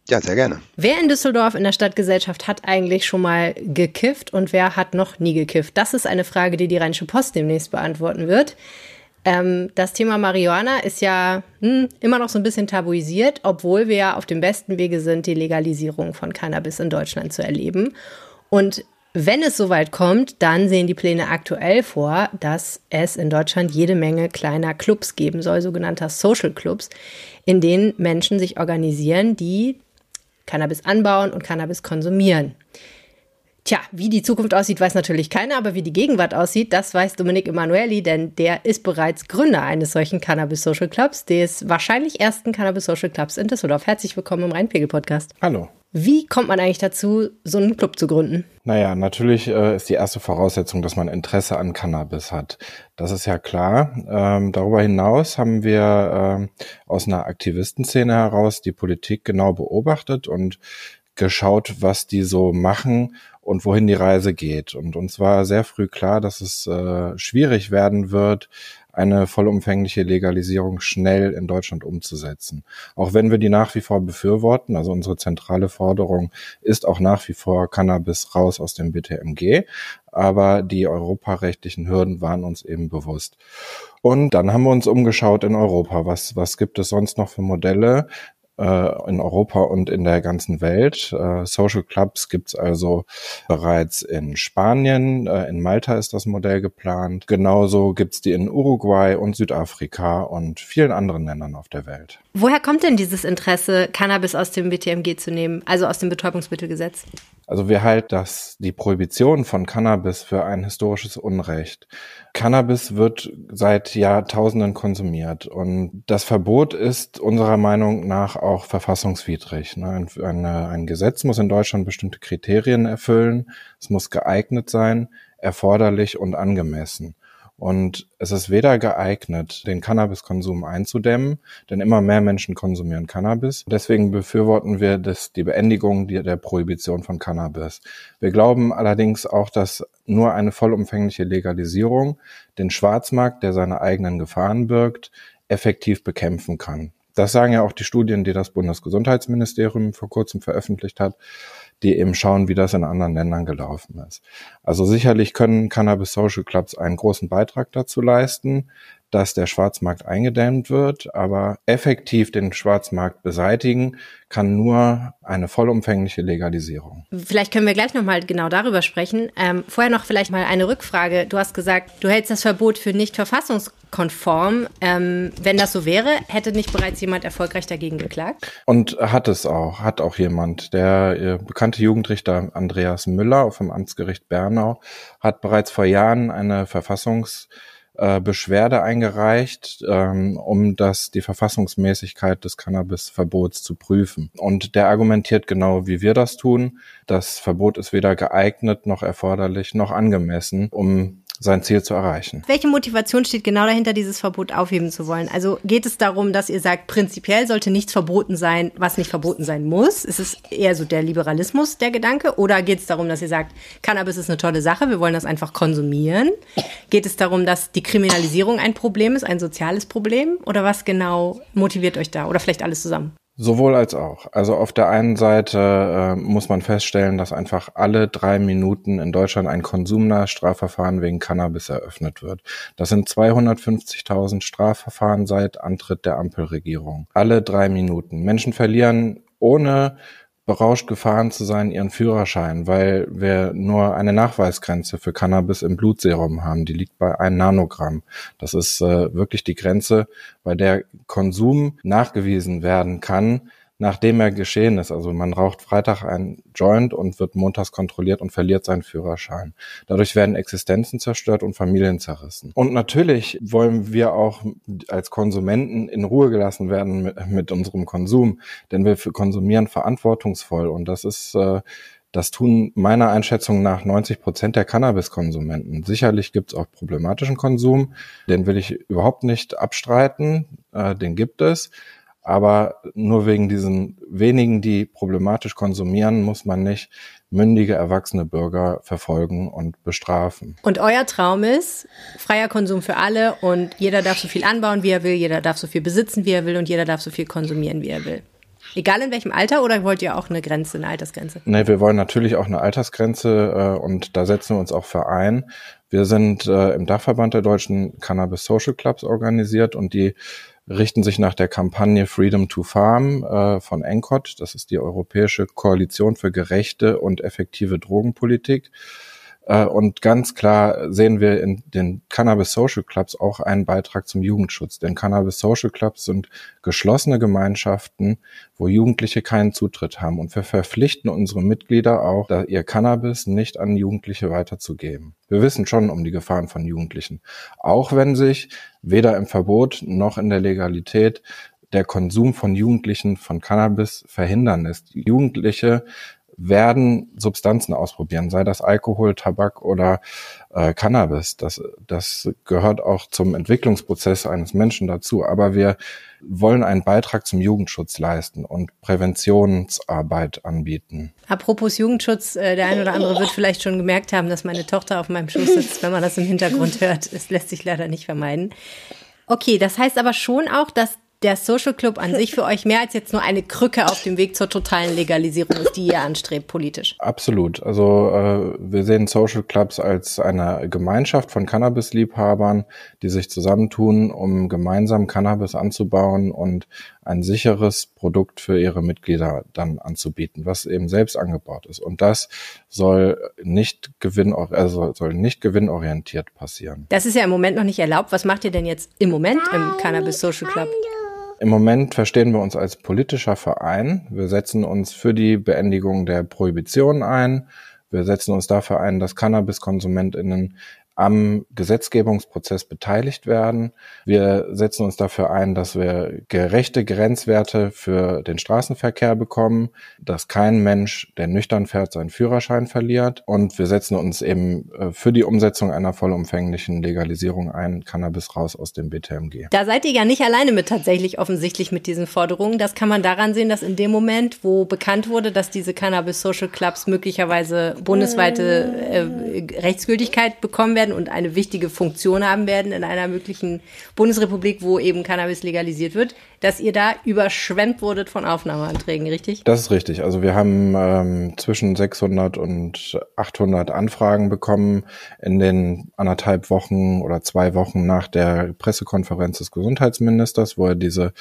Ja, sehr gerne. Wer in Düsseldorf in der Stadtgesellschaft hat eigentlich schon mal gekifft und wer hat noch nie gekifft? Das ist eine Frage, die die Rheinische Post demnächst beantworten wird. Ähm, das Thema Marihuana ist ja hm, immer noch so ein bisschen tabuisiert, obwohl wir ja auf dem besten Wege sind, die Legalisierung von Cannabis in Deutschland zu erleben. Und wenn es soweit kommt, dann sehen die Pläne aktuell vor, dass es in Deutschland jede Menge kleiner Clubs geben soll, sogenannter Social Clubs, in denen Menschen sich organisieren, die Cannabis anbauen und Cannabis konsumieren. Tja, wie die Zukunft aussieht, weiß natürlich keiner, aber wie die Gegenwart aussieht, das weiß Dominik Emanueli, denn der ist bereits Gründer eines solchen Cannabis Social Clubs, des wahrscheinlich ersten Cannabis Social Clubs in Düsseldorf. Herzlich willkommen im Rheinpegel-Podcast. Hallo. Wie kommt man eigentlich dazu, so einen Club zu gründen? Naja, natürlich äh, ist die erste Voraussetzung, dass man Interesse an Cannabis hat. Das ist ja klar. Ähm, darüber hinaus haben wir äh, aus einer Aktivistenszene heraus die Politik genau beobachtet und geschaut, was die so machen und wohin die Reise geht. Und uns war sehr früh klar, dass es äh, schwierig werden wird, eine vollumfängliche Legalisierung schnell in Deutschland umzusetzen. Auch wenn wir die nach wie vor befürworten, also unsere zentrale Forderung ist auch nach wie vor Cannabis raus aus dem BTMG, aber die europarechtlichen Hürden waren uns eben bewusst. Und dann haben wir uns umgeschaut in Europa. Was, was gibt es sonst noch für Modelle, in Europa und in der ganzen Welt. Äh, Social Clubs gibt's also bereits in Spanien, äh, in Malta ist das Modell geplant. Genauso gibt's die in Uruguay und Südafrika und vielen anderen Ländern auf der Welt. Woher kommt denn dieses Interesse, Cannabis aus dem BTMG zu nehmen, also aus dem Betäubungsmittelgesetz? Also wir halten das, die Prohibition von Cannabis für ein historisches Unrecht. Cannabis wird seit Jahrtausenden konsumiert und das Verbot ist unserer Meinung nach auch verfassungswidrig. Ne? Ein, eine, ein Gesetz muss in Deutschland bestimmte Kriterien erfüllen. Es muss geeignet sein, erforderlich und angemessen. Und es ist weder geeignet, den Cannabiskonsum einzudämmen, denn immer mehr Menschen konsumieren Cannabis. Deswegen befürworten wir das, die Beendigung der Prohibition von Cannabis. Wir glauben allerdings auch, dass nur eine vollumfängliche Legalisierung den Schwarzmarkt, der seine eigenen Gefahren birgt, effektiv bekämpfen kann. Das sagen ja auch die Studien, die das Bundesgesundheitsministerium vor kurzem veröffentlicht hat die eben schauen, wie das in anderen Ländern gelaufen ist. Also sicherlich können Cannabis Social Clubs einen großen Beitrag dazu leisten, dass der Schwarzmarkt eingedämmt wird, aber effektiv den Schwarzmarkt beseitigen kann nur eine vollumfängliche Legalisierung. Vielleicht können wir gleich nochmal genau darüber sprechen. Ähm, vorher noch vielleicht mal eine Rückfrage. Du hast gesagt, du hältst das Verbot für nicht verfassungskonform. Ähm, wenn das so wäre, hätte nicht bereits jemand erfolgreich dagegen geklagt? Und hat es auch, hat auch jemand. Der äh, bekannte Jugendrichter Andreas Müller vom Amtsgericht Bernau hat bereits vor Jahren eine Verfassungs äh, Beschwerde eingereicht, ähm, um das die Verfassungsmäßigkeit des Cannabisverbots zu prüfen. Und der argumentiert genau, wie wir das tun. Das Verbot ist weder geeignet noch erforderlich noch angemessen, um sein Ziel zu erreichen. Welche Motivation steht genau dahinter, dieses Verbot aufheben zu wollen? Also geht es darum, dass ihr sagt, prinzipiell sollte nichts verboten sein, was nicht verboten sein muss? Ist es eher so der Liberalismus, der Gedanke? Oder geht es darum, dass ihr sagt, Cannabis ist eine tolle Sache, wir wollen das einfach konsumieren? Geht es darum, dass die Kriminalisierung ein Problem ist, ein soziales Problem? Oder was genau motiviert euch da? Oder vielleicht alles zusammen? Sowohl als auch. Also auf der einen Seite äh, muss man feststellen, dass einfach alle drei Minuten in Deutschland ein konsumnahes Strafverfahren wegen Cannabis eröffnet wird. Das sind 250.000 Strafverfahren seit Antritt der Ampelregierung. Alle drei Minuten. Menschen verlieren ohne berauscht gefahren zu sein, ihren Führerschein, weil wir nur eine Nachweisgrenze für Cannabis im Blutserum haben. Die liegt bei einem Nanogramm. Das ist äh, wirklich die Grenze, bei der Konsum nachgewiesen werden kann, nachdem er geschehen ist. Also man raucht Freitag ein Joint und wird montags kontrolliert und verliert seinen Führerschein. Dadurch werden Existenzen zerstört und Familien zerrissen. Und natürlich wollen wir auch als Konsumenten in Ruhe gelassen werden mit, mit unserem Konsum, denn wir konsumieren verantwortungsvoll und das ist äh, Das tun meiner Einschätzung nach 90 Prozent der Cannabiskonsumenten. Sicherlich gibt es auch problematischen Konsum, den will ich überhaupt nicht abstreiten, äh, den gibt es. Aber nur wegen diesen wenigen, die problematisch konsumieren, muss man nicht mündige, erwachsene Bürger verfolgen und bestrafen. Und euer Traum ist freier Konsum für alle und jeder darf so viel anbauen, wie er will, jeder darf so viel besitzen, wie er will und jeder darf so viel konsumieren, wie er will. Egal in welchem Alter oder wollt ihr auch eine Grenze, eine Altersgrenze? Nee, wir wollen natürlich auch eine Altersgrenze äh, und da setzen wir uns auch für ein. Wir sind äh, im Dachverband der deutschen Cannabis Social Clubs organisiert und die richten sich nach der Kampagne Freedom to Farm äh, von ENCOT. Das ist die Europäische Koalition für gerechte und effektive Drogenpolitik. Äh, und ganz klar sehen wir in den Cannabis Social Clubs auch einen Beitrag zum Jugendschutz. Denn Cannabis Social Clubs sind geschlossene Gemeinschaften, wo Jugendliche keinen Zutritt haben. Und wir verpflichten unsere Mitglieder auch, ihr Cannabis nicht an Jugendliche weiterzugeben. Wir wissen schon um die Gefahren von Jugendlichen. Auch wenn sich weder im Verbot noch in der Legalität der Konsum von Jugendlichen von Cannabis verhindern ist. Jugendliche werden Substanzen ausprobieren, sei das Alkohol, Tabak oder äh, Cannabis. Das, das gehört auch zum Entwicklungsprozess eines Menschen dazu. Aber wir wollen einen Beitrag zum Jugendschutz leisten und Präventionsarbeit anbieten. Apropos Jugendschutz, äh, der eine oder andere wird vielleicht schon gemerkt haben, dass meine Tochter auf meinem Schoß sitzt, wenn man das im Hintergrund hört. Es lässt sich leider nicht vermeiden. Okay, das heißt aber schon auch, dass der Social Club an sich für euch mehr als jetzt nur eine Krücke auf dem Weg zur totalen Legalisierung ist, die ihr anstrebt politisch? Absolut. Also äh, wir sehen Social Clubs als eine Gemeinschaft von Cannabis-Liebhabern, die sich zusammentun, um gemeinsam Cannabis anzubauen und ein sicheres Produkt für ihre Mitglieder dann anzubieten, was eben selbst angebaut ist. Und das soll nicht gewinn, also soll nicht gewinnorientiert passieren. Das ist ja im Moment noch nicht erlaubt. Was macht ihr denn jetzt im Moment im Cannabis Social Club? Im Moment verstehen wir uns als politischer Verein. Wir setzen uns für die Beendigung der Prohibition ein. Wir setzen uns dafür ein, dass Cannabiskonsumentinnen am Gesetzgebungsprozess beteiligt werden. Wir setzen uns dafür ein, dass wir gerechte Grenzwerte für den Straßenverkehr bekommen, dass kein Mensch, der nüchtern fährt, seinen Führerschein verliert. Und wir setzen uns eben äh, für die Umsetzung einer vollumfänglichen Legalisierung ein, Cannabis raus aus dem BTMG. Da seid ihr ja nicht alleine mit tatsächlich offensichtlich mit diesen Forderungen. Das kann man daran sehen, dass in dem Moment, wo bekannt wurde, dass diese Cannabis Social Clubs möglicherweise bundesweite äh, Rechtsgültigkeit bekommen werden, werden und eine wichtige Funktion haben werden in einer möglichen Bundesrepublik, wo eben Cannabis legalisiert wird, dass ihr da überschwemmt wurdet von Aufnahmeanträgen, richtig? Das ist richtig. Also wir haben ähm, zwischen 600 und 800 Anfragen bekommen in den anderthalb Wochen oder zwei Wochen nach der Pressekonferenz des Gesundheitsministers, wo er diese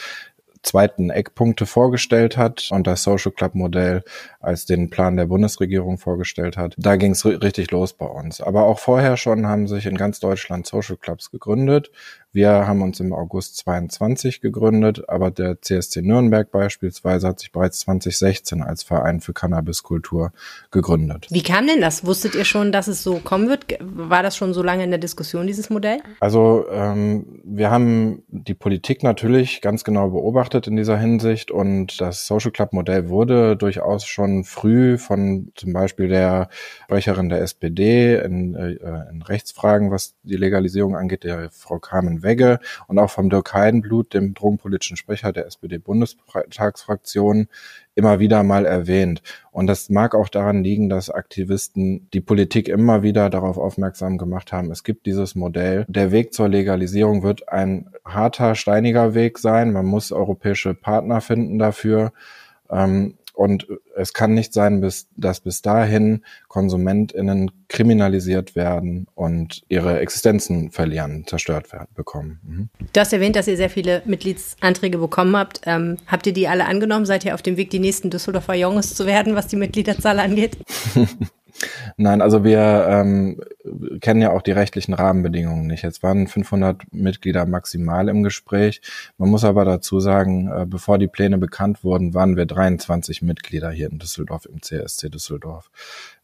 zweiten Eckpunkte vorgestellt hat und das Social Club Modell als den Plan der Bundesregierung vorgestellt hat. Da ging es richtig los bei uns. Aber auch vorher schon haben sich in ganz Deutschland Social Clubs gegründet. Wir haben uns im August 22 gegründet, aber der CSC Nürnberg beispielsweise hat sich bereits 2016 als Verein für Cannabiskultur gegründet. Wie kam denn das? Wusstet ihr schon, dass es so kommen wird? War das schon so lange in der Diskussion, dieses Modell? Also ähm, wir haben die Politik natürlich ganz genau beobachtet in dieser Hinsicht und das Social Club Modell wurde durchaus schon früh von zum Beispiel der Sprecherin der SPD in, äh, in Rechtsfragen, was die Legalisierung angeht, der Frau Carmen Wegge und auch vom Dirk Heidenblut, dem drogenpolitischen Sprecher der SPD-Bundestagsfraktion, immer wieder mal erwähnt. Und das mag auch daran liegen, dass Aktivisten die Politik immer wieder darauf aufmerksam gemacht haben, es gibt dieses Modell. Der Weg zur Legalisierung wird ein harter, steiniger Weg sein. Man muss europäische Partner finden dafür. Ähm, und es kann nicht sein, bis, dass bis dahin KonsumentInnen kriminalisiert werden und ihre Existenzen verlieren, zerstört werden, bekommen. Mhm. Du hast erwähnt, dass ihr sehr viele Mitgliedsanträge bekommen habt. Ähm, habt ihr die alle angenommen? Seid ihr auf dem Weg, die nächsten Düsseldorfer Jungs zu werden, was die Mitgliederzahl angeht? Nein, also wir ähm, kennen ja auch die rechtlichen Rahmenbedingungen nicht. Jetzt waren 500 Mitglieder maximal im Gespräch. Man muss aber dazu sagen, äh, bevor die Pläne bekannt wurden, waren wir 23 Mitglieder hier in Düsseldorf im CSC Düsseldorf.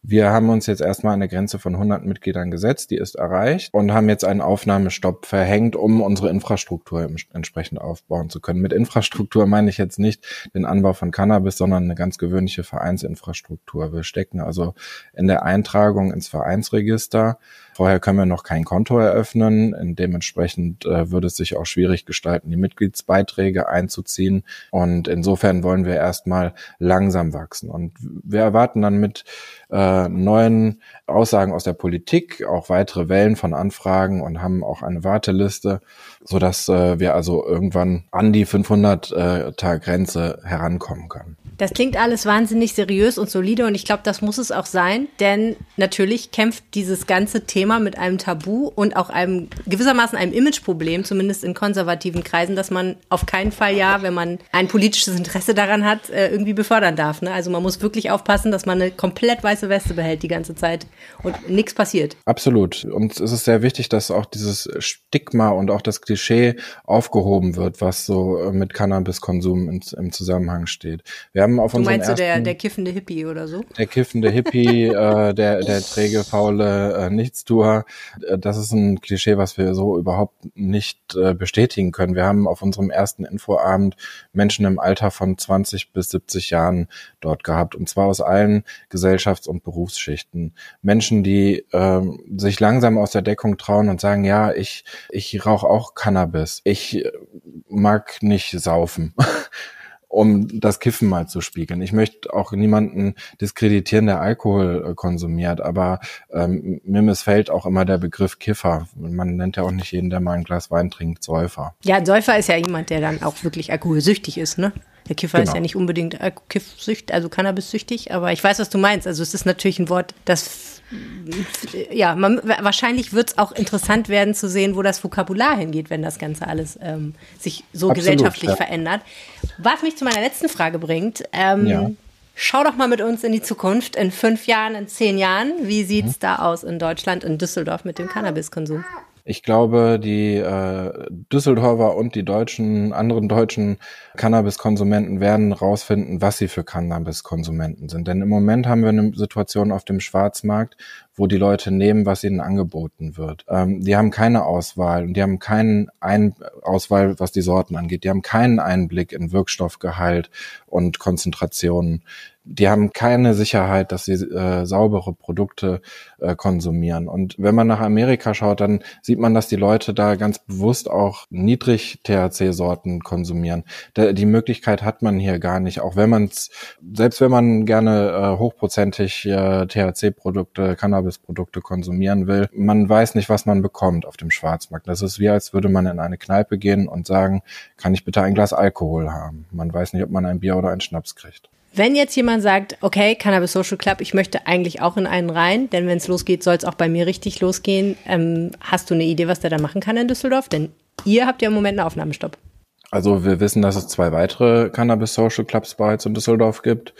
Wir haben uns jetzt erstmal eine Grenze von 100 Mitgliedern gesetzt, die ist erreicht und haben jetzt einen Aufnahmestopp verhängt, um unsere Infrastruktur entsprechend aufbauen zu können. Mit Infrastruktur meine ich jetzt nicht den Anbau von Cannabis, sondern eine ganz gewöhnliche Vereinsinfrastruktur. Wir stecken also in der Eintragung ins Vereinsregister Vorher können wir noch kein Konto eröffnen. Dementsprechend äh, würde es sich auch schwierig gestalten, die Mitgliedsbeiträge einzuziehen. Und insofern wollen wir erstmal langsam wachsen. Und wir erwarten dann mit äh, neuen Aussagen aus der Politik auch weitere Wellen von Anfragen und haben auch eine Warteliste, so dass äh, wir also irgendwann an die 500 äh, Tag Grenze herankommen können. Das klingt alles wahnsinnig seriös und solide und ich glaube, das muss es auch sein, denn natürlich kämpft dieses ganze Thema mit einem Tabu und auch einem gewissermaßen einem Imageproblem, zumindest in konservativen Kreisen, dass man auf keinen Fall ja, wenn man ein politisches Interesse daran hat, äh, irgendwie befördern darf. Ne? Also man muss wirklich aufpassen, dass man eine komplett weiße Weste behält die ganze Zeit und nichts passiert. Absolut. Und es ist sehr wichtig, dass auch dieses Stigma und auch das Klischee aufgehoben wird, was so äh, mit Cannabiskonsum im Zusammenhang steht. Wir haben auf du meinst du der, der kiffende Hippie oder so? Der kiffende Hippie, äh, der, der träge, faule äh, Nichtstuer. Äh, das ist ein Klischee, was wir so überhaupt nicht äh, bestätigen können. Wir haben auf unserem ersten Infoabend Menschen im Alter von 20 bis 70 Jahren dort gehabt. Und zwar aus allen Gesellschafts- und Berufsschichten. Menschen, die äh, sich langsam aus der Deckung trauen und sagen, ja, ich, ich rauche auch Cannabis. Ich mag nicht saufen. um das Kiffen mal zu spiegeln. Ich möchte auch niemanden diskreditieren, der Alkohol äh, konsumiert, aber ähm, mir missfällt auch immer der Begriff Kiffer. Man nennt ja auch nicht jeden, der mal ein Glas Wein trinkt, Säufer. Ja, Säufer ist ja jemand, der dann auch wirklich alkoholsüchtig ist, ne? Der Kiffer genau. ist ja nicht unbedingt Kiffsücht, also Cannabis-süchtig, aber ich weiß, was du meinst. Also es ist natürlich ein Wort, das ja, man, wahrscheinlich wird es auch interessant werden zu sehen, wo das Vokabular hingeht, wenn das Ganze alles ähm, sich so Absolut, gesellschaftlich ja. verändert. Was mich zu meiner letzten Frage bringt, ähm, ja. schau doch mal mit uns in die Zukunft, in fünf Jahren, in zehn Jahren. Wie sieht's mhm. da aus in Deutschland, in Düsseldorf mit dem Cannabiskonsum? Ich glaube, die äh, Düsseldorfer und die deutschen, anderen deutschen Cannabiskonsumenten werden rausfinden, was sie für Cannabiskonsumenten sind. Denn im Moment haben wir eine Situation auf dem Schwarzmarkt, wo die Leute nehmen, was ihnen angeboten wird. Ähm, die haben keine Auswahl und die haben keinen Ein Auswahl, was die Sorten angeht. Die haben keinen Einblick in Wirkstoffgehalt und Konzentrationen die haben keine Sicherheit, dass sie äh, saubere Produkte äh, konsumieren. Und wenn man nach Amerika schaut, dann sieht man, dass die Leute da ganz bewusst auch niedrig THC-Sorten konsumieren. Da, die Möglichkeit hat man hier gar nicht, auch wenn man selbst wenn man gerne äh, hochprozentig äh, THC-Produkte, Cannabis-Produkte konsumieren will, man weiß nicht, was man bekommt auf dem Schwarzmarkt. Das ist wie, als würde man in eine Kneipe gehen und sagen, kann ich bitte ein Glas Alkohol haben? Man weiß nicht, ob man ein Bier oder einen Schnaps kriegt. Wenn jetzt jemand sagt, okay, Cannabis Social Club, ich möchte eigentlich auch in einen rein, denn wenn es losgeht, soll es auch bei mir richtig losgehen. Ähm, hast du eine Idee, was der da machen kann in Düsseldorf? Denn ihr habt ja im Moment einen Aufnahmestopp. Also wir wissen, dass es zwei weitere Cannabis Social Clubs bereits in Düsseldorf gibt.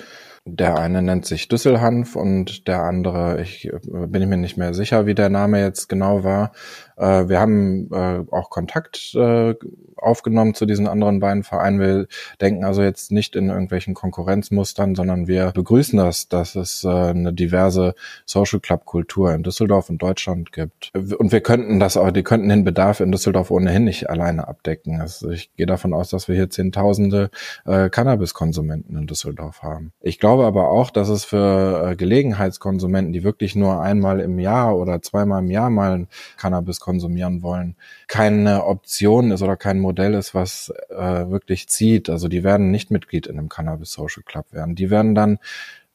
Der eine nennt sich Düsselhanf und der andere, ich äh, bin mir nicht mehr sicher, wie der Name jetzt genau war. Äh, wir haben äh, auch Kontakt äh, aufgenommen zu diesen anderen beiden Vereinen. Wir denken also jetzt nicht in irgendwelchen Konkurrenzmustern, sondern wir begrüßen das, dass es äh, eine diverse Social Club Kultur in Düsseldorf und Deutschland gibt. Und wir könnten das auch, die könnten den Bedarf in Düsseldorf ohnehin nicht alleine abdecken. Also ich gehe davon aus, dass wir hier Zehntausende äh, Cannabiskonsumenten in Düsseldorf haben. Ich glaube aber auch, dass es für äh, Gelegenheitskonsumenten, die wirklich nur einmal im Jahr oder zweimal im Jahr mal Cannabis konsumieren wollen, keine Option ist oder kein Modell ist, was äh, wirklich zieht. Also die werden nicht Mitglied in einem Cannabis Social Club werden. Die werden dann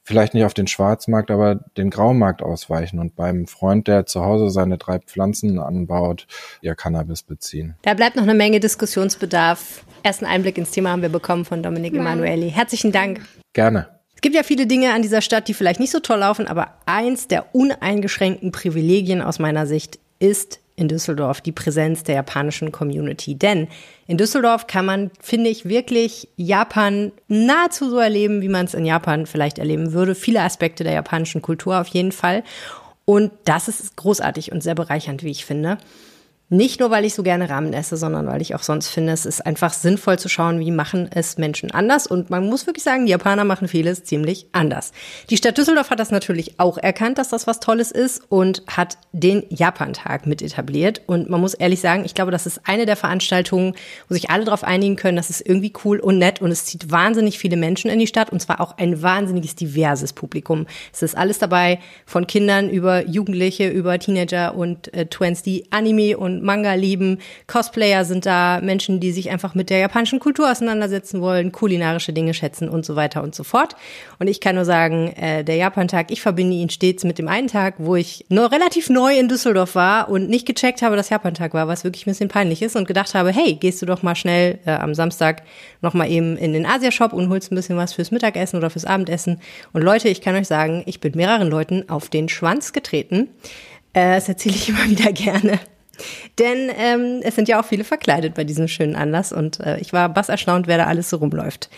vielleicht nicht auf den Schwarzmarkt, aber den Graumarkt ausweichen und beim Freund, der zu Hause seine drei Pflanzen anbaut, ihr Cannabis beziehen. Da bleibt noch eine Menge Diskussionsbedarf. Ersten Einblick ins Thema haben wir bekommen von Dominik Emanueli. Herzlichen Dank. Gerne. Es gibt ja viele Dinge an dieser Stadt, die vielleicht nicht so toll laufen, aber eins der uneingeschränkten Privilegien aus meiner Sicht ist in Düsseldorf die Präsenz der japanischen Community. Denn in Düsseldorf kann man, finde ich, wirklich Japan nahezu so erleben, wie man es in Japan vielleicht erleben würde. Viele Aspekte der japanischen Kultur auf jeden Fall. Und das ist großartig und sehr bereichernd, wie ich finde. Nicht nur, weil ich so gerne Ramen esse, sondern weil ich auch sonst finde, es ist einfach sinnvoll zu schauen, wie machen es Menschen anders. Und man muss wirklich sagen, die Japaner machen vieles ziemlich anders. Die Stadt Düsseldorf hat das natürlich auch erkannt, dass das was Tolles ist und hat den Japantag mit etabliert. Und man muss ehrlich sagen, ich glaube, das ist eine der Veranstaltungen, wo sich alle darauf einigen können, das ist irgendwie cool und nett und es zieht wahnsinnig viele Menschen in die Stadt und zwar auch ein wahnsinniges diverses Publikum. Es ist alles dabei, von Kindern über Jugendliche, über Teenager und äh, Twins, die Anime und Manga lieben. Cosplayer sind da, Menschen, die sich einfach mit der japanischen Kultur auseinandersetzen wollen, kulinarische Dinge schätzen und so weiter und so fort. Und ich kann nur sagen, äh, der Japantag, ich verbinde ihn stets mit dem einen Tag, wo ich nur relativ neu in Düsseldorf war und nicht gecheckt habe, dass Japantag war, was wirklich ein bisschen peinlich ist und gedacht habe, hey, gehst du doch mal schnell äh, am Samstag noch mal eben in den Asia-Shop und holst ein bisschen was fürs Mittagessen oder fürs Abendessen. Und Leute, ich kann euch sagen, ich bin mehreren Leuten auf den Schwanz getreten. Äh, das erzähle ich immer wieder gerne. Denn ähm, es sind ja auch viele verkleidet bei diesem schönen Anlass und äh, ich war bass erstaunt, wer da alles so rumläuft.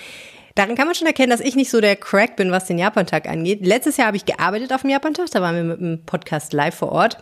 Daran kann man schon erkennen, dass ich nicht so der Crack bin, was den Japantag angeht. Letztes Jahr habe ich gearbeitet auf dem Japantag, da waren wir mit dem Podcast live vor Ort.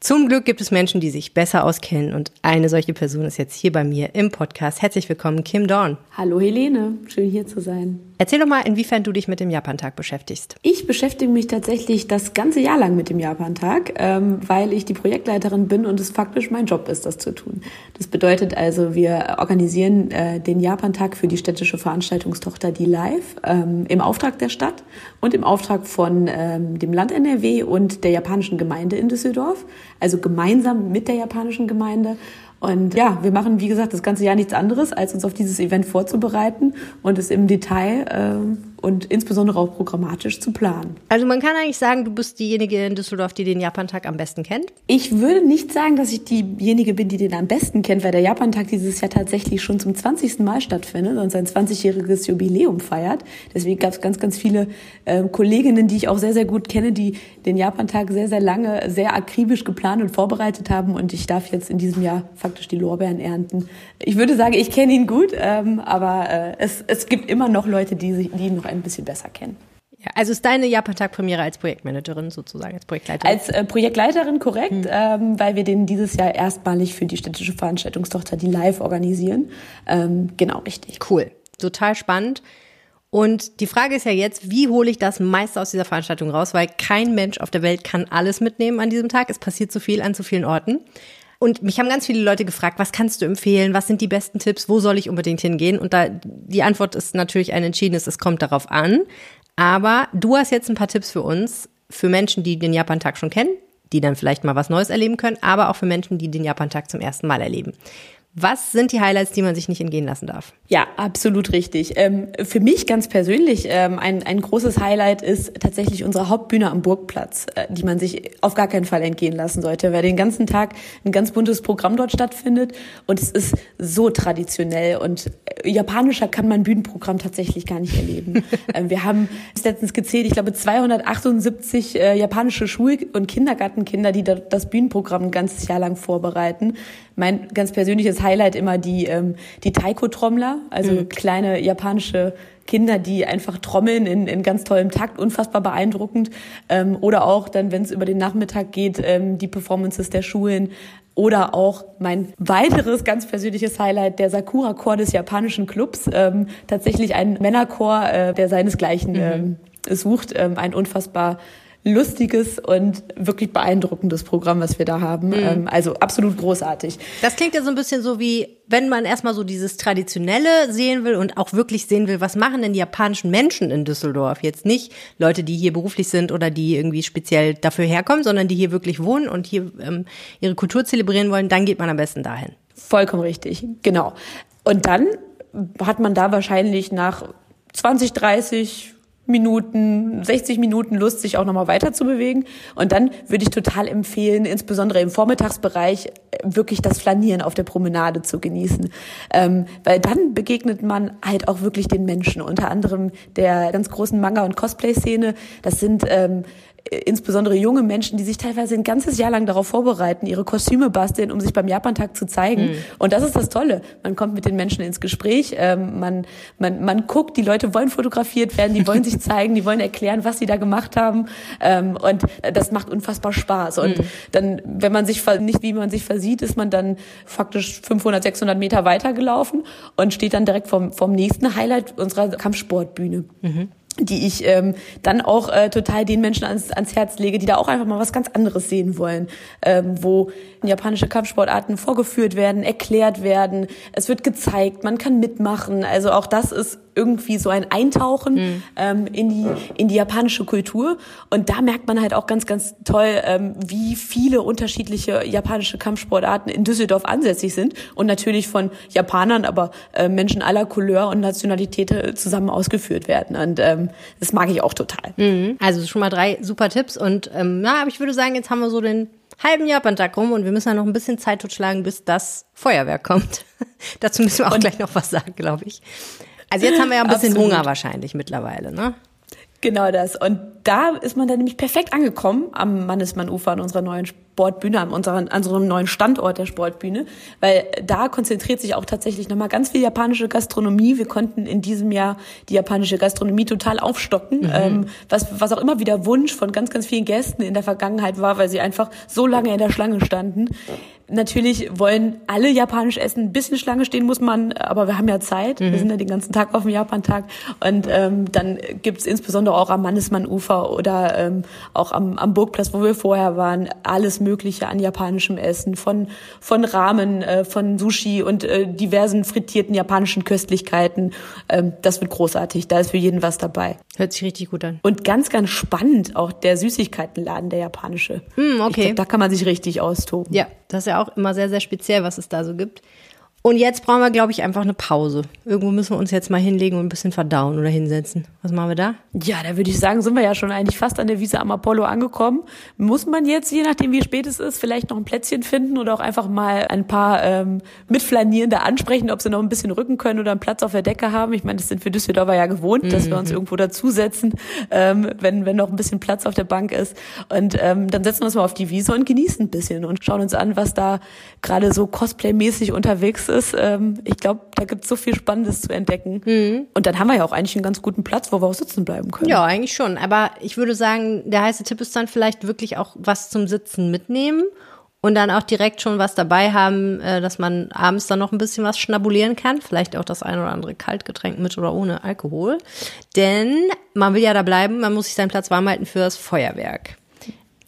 Zum Glück gibt es Menschen, die sich besser auskennen und eine solche Person ist jetzt hier bei mir im Podcast. Herzlich willkommen, Kim Dorn. Hallo Helene, schön hier zu sein. Erzähl doch mal, inwiefern du dich mit dem Japantag beschäftigst. Ich beschäftige mich tatsächlich das ganze Jahr lang mit dem Japantag, ähm, weil ich die Projektleiterin bin und es faktisch mein Job ist, das zu tun. Das bedeutet also, wir organisieren äh, den Japantag für die städtische Veranstaltungstochter Die Live ähm, im Auftrag der Stadt und im Auftrag von ähm, dem Land NRW und der japanischen Gemeinde in Düsseldorf, also gemeinsam mit der japanischen Gemeinde. Und ja, wir machen, wie gesagt, das ganze Jahr nichts anderes, als uns auf dieses Event vorzubereiten und es im Detail äh, und insbesondere auch programmatisch zu planen. Also man kann eigentlich sagen, du bist diejenige in Düsseldorf, die den Japantag am besten kennt? Ich würde nicht sagen, dass ich diejenige bin, die den am besten kennt, weil der Japantag dieses Jahr tatsächlich schon zum 20. Mal stattfindet und sein 20-jähriges Jubiläum feiert. Deswegen gab es ganz, ganz viele äh, Kolleginnen, die ich auch sehr, sehr gut kenne, die den Japantag sehr, sehr lange, sehr akribisch geplant und vorbereitet haben und ich darf jetzt in diesem Jahr faktisch die Lorbeeren ernten. Ich würde sagen, ich kenne ihn gut, ähm, aber äh, es, es gibt immer noch Leute, die, sich, die ihn noch ein bisschen besser kennen. Ja, also ist deine Japantag-Premiere als Projektmanagerin sozusagen, als Projektleiterin? Als äh, Projektleiterin korrekt, hm. ähm, weil wir den dieses Jahr erstmalig für die städtische Veranstaltungstochter, die live organisieren. Ähm, genau, richtig. Cool, total spannend. Und die Frage ist ja jetzt, wie hole ich das meiste aus dieser Veranstaltung raus? Weil kein Mensch auf der Welt kann alles mitnehmen an diesem Tag. Es passiert zu viel an zu vielen Orten. Und mich haben ganz viele Leute gefragt, was kannst du empfehlen? Was sind die besten Tipps? Wo soll ich unbedingt hingehen? Und da, die Antwort ist natürlich ein entschiedenes, es kommt darauf an. Aber du hast jetzt ein paar Tipps für uns, für Menschen, die den Japantag schon kennen, die dann vielleicht mal was Neues erleben können, aber auch für Menschen, die den Japantag zum ersten Mal erleben. Was sind die Highlights, die man sich nicht entgehen lassen darf? Ja, absolut richtig. Ähm, für mich ganz persönlich ähm, ein, ein großes Highlight ist tatsächlich unsere Hauptbühne am Burgplatz, äh, die man sich auf gar keinen Fall entgehen lassen sollte, weil den ganzen Tag ein ganz buntes Programm dort stattfindet und es ist so traditionell und äh, japanischer kann man Bühnenprogramm tatsächlich gar nicht erleben. ähm, wir haben letztens gezählt, ich glaube 278 äh, japanische Schul- und Kindergartenkinder, die das Bühnenprogramm ein ganzes Jahr lang vorbereiten. Mein ganz persönliches Highlight immer die, ähm, die Taiko-Trommler, also mhm. kleine japanische Kinder, die einfach trommeln in, in ganz tollem Takt, unfassbar beeindruckend. Ähm, oder auch dann, wenn es über den Nachmittag geht, ähm, die Performances der Schulen. Oder auch mein weiteres ganz persönliches Highlight, der Sakura-Chor des japanischen Clubs. Ähm, tatsächlich ein Männerchor, äh, der seinesgleichen mhm. ähm, sucht. Ähm, ein unfassbar lustiges und wirklich beeindruckendes Programm, was wir da haben. Mhm. Ähm, also absolut großartig. Das klingt ja so ein bisschen so wie, wenn man erstmal so dieses Traditionelle sehen will und auch wirklich sehen will, was machen denn die japanischen Menschen in Düsseldorf? Jetzt nicht Leute, die hier beruflich sind oder die irgendwie speziell dafür herkommen, sondern die hier wirklich wohnen und hier ähm, ihre Kultur zelebrieren wollen, dann geht man am besten dahin. Vollkommen richtig, genau. Und dann hat man da wahrscheinlich nach 20, 30, Minuten, 60 Minuten Lust, sich auch nochmal weiter zu bewegen. Und dann würde ich total empfehlen, insbesondere im Vormittagsbereich, wirklich das Flanieren auf der Promenade zu genießen. Ähm, weil dann begegnet man halt auch wirklich den Menschen, unter anderem der ganz großen Manga- und Cosplay-Szene. Das sind ähm, äh, insbesondere junge Menschen, die sich teilweise ein ganzes Jahr lang darauf vorbereiten, ihre Kostüme basteln, um sich beim Japantag zu zeigen. Mhm. Und das ist das Tolle. Man kommt mit den Menschen ins Gespräch, ähm, man, man, man guckt, die Leute wollen fotografiert werden, die wollen sich zeigen, die wollen erklären, was sie da gemacht haben. Ähm, und das macht unfassbar Spaß. Und mhm. dann, wenn man sich nicht, wie man sich versieht, ist man dann faktisch 500, 600 Meter weitergelaufen und steht dann direkt vom, vom nächsten Highlight unserer Kampfsportbühne. Mhm die ich ähm, dann auch äh, total den Menschen ans, ans Herz lege, die da auch einfach mal was ganz anderes sehen wollen, ähm, wo japanische Kampfsportarten vorgeführt werden, erklärt werden, es wird gezeigt, man kann mitmachen. Also auch das ist irgendwie so ein Eintauchen mhm. ähm, in, die, in die japanische Kultur. Und da merkt man halt auch ganz, ganz toll, ähm, wie viele unterschiedliche japanische Kampfsportarten in Düsseldorf ansässig sind und natürlich von Japanern, aber äh, Menschen aller Couleur und Nationalität äh, zusammen ausgeführt werden. Und ähm, das mag ich auch total. Mhm. Also schon mal drei super Tipps. Und ähm, ja, aber ich würde sagen, jetzt haben wir so den halben Japantag rum und wir müssen ja noch ein bisschen Zeit totschlagen, bis das Feuerwerk kommt. Dazu müssen wir auch und gleich noch was sagen, glaube ich. Also jetzt haben wir ja ein bisschen Absolut. Hunger wahrscheinlich mittlerweile, ne? Genau das. Und da ist man dann nämlich perfekt angekommen am Mannesmann-Ufer an unserer neuen Sportbühne, an unserem, an unserem neuen Standort der Sportbühne, weil da konzentriert sich auch tatsächlich nochmal ganz viel japanische Gastronomie. Wir konnten in diesem Jahr die japanische Gastronomie total aufstocken, mhm. ähm, was, was auch immer wieder Wunsch von ganz, ganz vielen Gästen in der Vergangenheit war, weil sie einfach so lange in der Schlange standen. Natürlich wollen alle japanisch essen. Ein bisschen Schlange stehen muss man, aber wir haben ja Zeit. Mhm. Wir sind ja den ganzen Tag auf dem Japantag. Und ähm, dann gibt's insbesondere auch am Mannesmann-Ufer oder ähm, auch am, am Burgplatz, wo wir vorher waren, alles Mögliche an japanischem Essen. Von, von Ramen, äh, von Sushi und äh, diversen frittierten japanischen Köstlichkeiten. Ähm, das wird großartig. Da ist für jeden was dabei. Hört sich richtig gut an. Und ganz, ganz spannend auch der Süßigkeitenladen, der japanische. Mm, okay. Glaub, da kann man sich richtig austoben. Ja, das ist ja auch immer sehr, sehr speziell, was es da so gibt. Und jetzt brauchen wir, glaube ich, einfach eine Pause. Irgendwo müssen wir uns jetzt mal hinlegen und ein bisschen verdauen oder hinsetzen. Was machen wir da? Ja, da würde ich sagen, sind wir ja schon eigentlich fast an der Wiese am Apollo angekommen. Muss man jetzt, je nachdem wie spät es ist, vielleicht noch ein Plätzchen finden oder auch einfach mal ein paar ähm, Mitflanierende ansprechen, ob sie noch ein bisschen rücken können oder einen Platz auf der Decke haben. Ich meine, das sind wir Düsseldorfer ja gewohnt, mhm. dass wir uns mhm. irgendwo dazusetzen, ähm, wenn, wenn noch ein bisschen Platz auf der Bank ist. Und ähm, dann setzen wir uns mal auf die Wiese und genießen ein bisschen und schauen uns an, was da gerade so Cosplay-mäßig unterwegs ist ist. Ähm, ich glaube, da gibt es so viel Spannendes zu entdecken. Mhm. Und dann haben wir ja auch eigentlich einen ganz guten Platz, wo wir auch sitzen bleiben können. Ja, eigentlich schon. Aber ich würde sagen, der heiße Tipp ist dann vielleicht wirklich auch was zum Sitzen mitnehmen und dann auch direkt schon was dabei haben, äh, dass man abends dann noch ein bisschen was schnabulieren kann. Vielleicht auch das ein oder andere Kaltgetränk mit oder ohne Alkohol. Denn man will ja da bleiben, man muss sich seinen Platz warm halten für das Feuerwerk.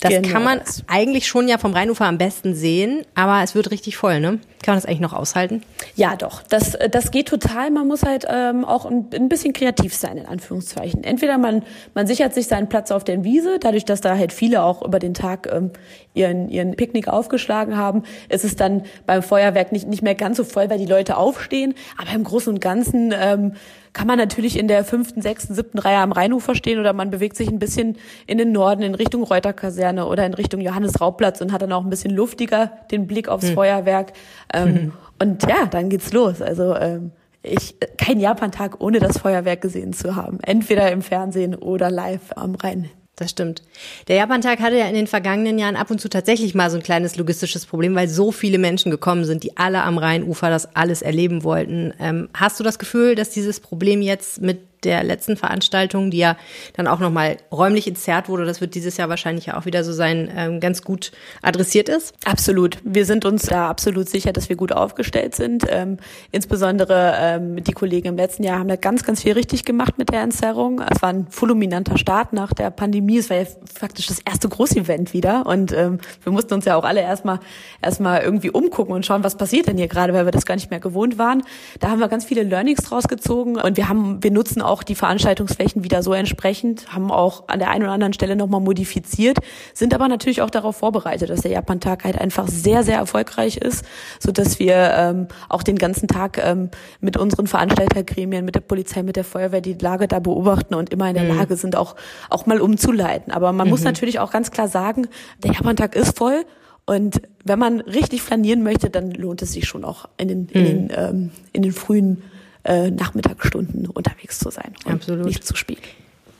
Das genau. kann man eigentlich schon ja vom Rheinufer am besten sehen, aber es wird richtig voll, ne? Kann man das eigentlich noch aushalten? Ja, doch. Das, das geht total. Man muss halt ähm, auch ein, ein bisschen kreativ sein, in Anführungszeichen. Entweder man, man sichert sich seinen Platz auf der Wiese, dadurch, dass da halt viele auch über den Tag ähm, ihren, ihren Picknick aufgeschlagen haben, ist es dann beim Feuerwerk nicht, nicht mehr ganz so voll, weil die Leute aufstehen. Aber im Großen und Ganzen ähm, kann man natürlich in der fünften, sechsten, siebten Reihe am Rheinufer stehen oder man bewegt sich ein bisschen in den Norden, in Richtung Reuterkaserne oder in Richtung Johannes-Rauplatz und hat dann auch ein bisschen luftiger den Blick aufs hm. Feuerwerk. Ähm, hm. Und ja, dann geht's los. Also ähm, ich kein Japantag ohne das Feuerwerk gesehen zu haben. Entweder im Fernsehen oder live am Rhein. Das stimmt. Der Japantag hatte ja in den vergangenen Jahren ab und zu tatsächlich mal so ein kleines logistisches Problem, weil so viele Menschen gekommen sind, die alle am Rheinufer das alles erleben wollten. Ähm, hast du das Gefühl, dass dieses Problem jetzt mit der letzten Veranstaltung, die ja dann auch nochmal räumlich entzerrt wurde, das wird dieses Jahr wahrscheinlich auch wieder so sein, ähm, ganz gut adressiert ist? Absolut. Wir sind uns da absolut sicher, dass wir gut aufgestellt sind. Ähm, insbesondere ähm, die Kollegen im letzten Jahr haben da ganz, ganz viel richtig gemacht mit der Entzerrung. Es war ein fulminanter Start nach der Pandemie. Es war ja faktisch das erste Großevent wieder und ähm, wir mussten uns ja auch alle erstmal erstmal irgendwie umgucken und schauen, was passiert denn hier gerade, weil wir das gar nicht mehr gewohnt waren. Da haben wir ganz viele Learnings draus gezogen und wir haben, wir nutzen die Veranstaltungsflächen wieder so entsprechend, haben auch an der einen oder anderen Stelle nochmal modifiziert, sind aber natürlich auch darauf vorbereitet, dass der Japan-Tag halt einfach sehr, sehr erfolgreich ist, so dass wir ähm, auch den ganzen Tag ähm, mit unseren Veranstaltergremien, mit der Polizei, mit der Feuerwehr die Lage da beobachten und immer in der mhm. Lage sind, auch, auch mal umzuleiten. Aber man mhm. muss natürlich auch ganz klar sagen, der Japan-Tag ist voll. Und wenn man richtig flanieren möchte, dann lohnt es sich schon auch in den, in den, mhm. ähm, in den frühen äh, Nachmittagsstunden unterwegs zu sein und Absolut. nicht zu spielen.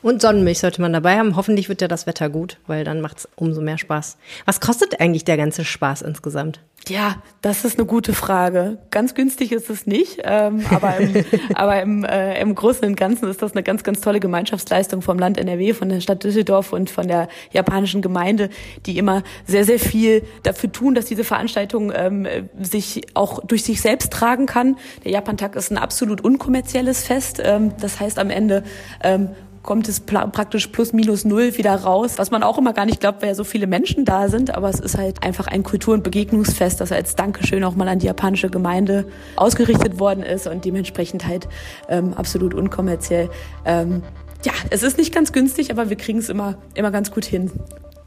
Und Sonnenmilch sollte man dabei haben. Hoffentlich wird ja das Wetter gut, weil dann macht es umso mehr Spaß. Was kostet eigentlich der ganze Spaß insgesamt? Ja, das ist eine gute Frage. Ganz günstig ist es nicht, ähm, aber, im, aber im, äh, im Großen und Ganzen ist das eine ganz, ganz tolle Gemeinschaftsleistung vom Land NRW, von der Stadt Düsseldorf und von der japanischen Gemeinde, die immer sehr, sehr viel dafür tun, dass diese Veranstaltung ähm, sich auch durch sich selbst tragen kann. Der Japantag ist ein absolut unkommerzielles Fest. Ähm, das heißt, am Ende ähm, kommt es praktisch plus minus null wieder raus, was man auch immer gar nicht glaubt, weil ja so viele Menschen da sind. Aber es ist halt einfach ein Kultur- und Begegnungsfest, das als Dankeschön auch mal an die japanische Gemeinde ausgerichtet worden ist und dementsprechend halt ähm, absolut unkommerziell. Ähm, ja, es ist nicht ganz günstig, aber wir kriegen es immer, immer ganz gut hin.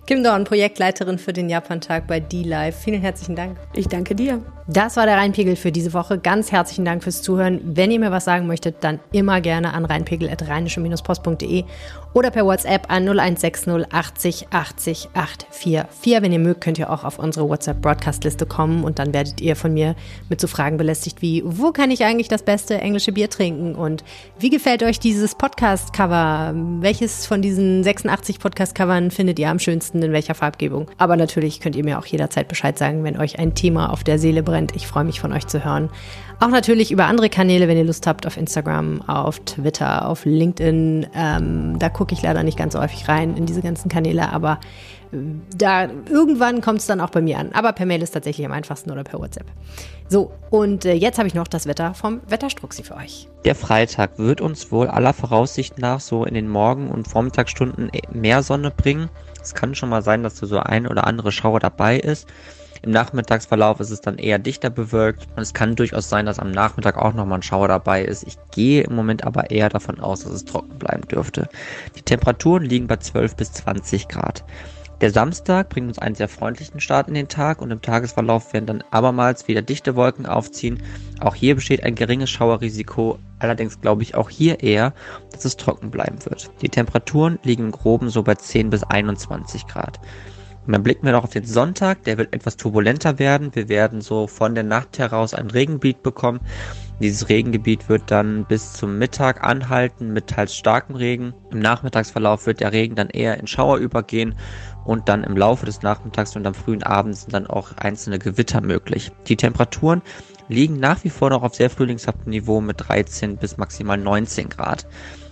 Kim Dorn, Projektleiterin für den Japantag bei D-Live. Vielen herzlichen Dank. Ich danke dir. Das war der Rheinpegel für diese Woche. Ganz herzlichen Dank fürs Zuhören. Wenn ihr mir was sagen möchtet, dann immer gerne an rheinpegel.rheinische-post.de oder per WhatsApp an 0160 80 80 844. Wenn ihr mögt, könnt ihr auch auf unsere WhatsApp-Broadcast-Liste kommen und dann werdet ihr von mir mit so Fragen belästigt wie, wo kann ich eigentlich das beste englische Bier trinken und wie gefällt euch dieses Podcast-Cover? Welches von diesen 86 Podcast-Covern findet ihr am schönsten, in welcher Farbgebung? Aber natürlich könnt ihr mir auch jederzeit Bescheid sagen, wenn euch ein Thema auf der Seele brennt. Ich freue mich von euch zu hören. Auch natürlich über andere Kanäle, wenn ihr Lust habt, auf Instagram, auf Twitter, auf LinkedIn. Ähm, da gucke ich leider nicht ganz häufig rein in diese ganzen Kanäle, aber äh, da irgendwann kommt es dann auch bei mir an. Aber per Mail ist tatsächlich am einfachsten oder per WhatsApp. So, und äh, jetzt habe ich noch das Wetter vom Wetterstruxi für euch. Der Freitag wird uns wohl aller Voraussicht nach so in den Morgen- und Vormittagsstunden mehr Sonne bringen. Es kann schon mal sein, dass so ein oder andere Schauer dabei ist. Im Nachmittagsverlauf ist es dann eher dichter bewölkt und es kann durchaus sein, dass am Nachmittag auch nochmal ein Schauer dabei ist. Ich gehe im Moment aber eher davon aus, dass es trocken bleiben dürfte. Die Temperaturen liegen bei 12 bis 20 Grad. Der Samstag bringt uns einen sehr freundlichen Start in den Tag und im Tagesverlauf werden dann abermals wieder dichte Wolken aufziehen. Auch hier besteht ein geringes Schauerrisiko, allerdings glaube ich auch hier eher, dass es trocken bleiben wird. Die Temperaturen liegen im Groben so bei 10 bis 21 Grad. Und dann blicken wir noch auf den Sonntag, der wird etwas turbulenter werden. Wir werden so von der Nacht heraus ein Regengebiet bekommen. Dieses Regengebiet wird dann bis zum Mittag anhalten mit teils starkem Regen. Im Nachmittagsverlauf wird der Regen dann eher in Schauer übergehen und dann im Laufe des Nachmittags und am frühen Abend sind dann auch einzelne Gewitter möglich. Die Temperaturen liegen nach wie vor noch auf sehr frühlingshaftem Niveau mit 13 bis maximal 19 Grad.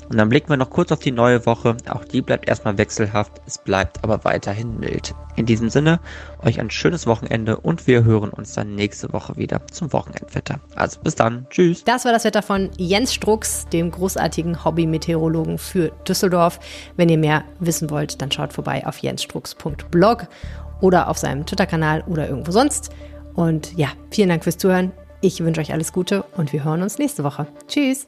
Und dann blicken wir noch kurz auf die neue Woche. Auch die bleibt erstmal wechselhaft, es bleibt aber weiterhin mild. In diesem Sinne, euch ein schönes Wochenende und wir hören uns dann nächste Woche wieder zum Wochenendwetter. Also bis dann, tschüss. Das war das Wetter von Jens Strux, dem großartigen Hobby-Meteorologen für Düsseldorf. Wenn ihr mehr wissen wollt, dann schaut vorbei auf jensstrux.blog oder auf seinem Twitter-Kanal oder irgendwo sonst. Und ja, vielen Dank fürs Zuhören. Ich wünsche euch alles Gute und wir hören uns nächste Woche. Tschüss.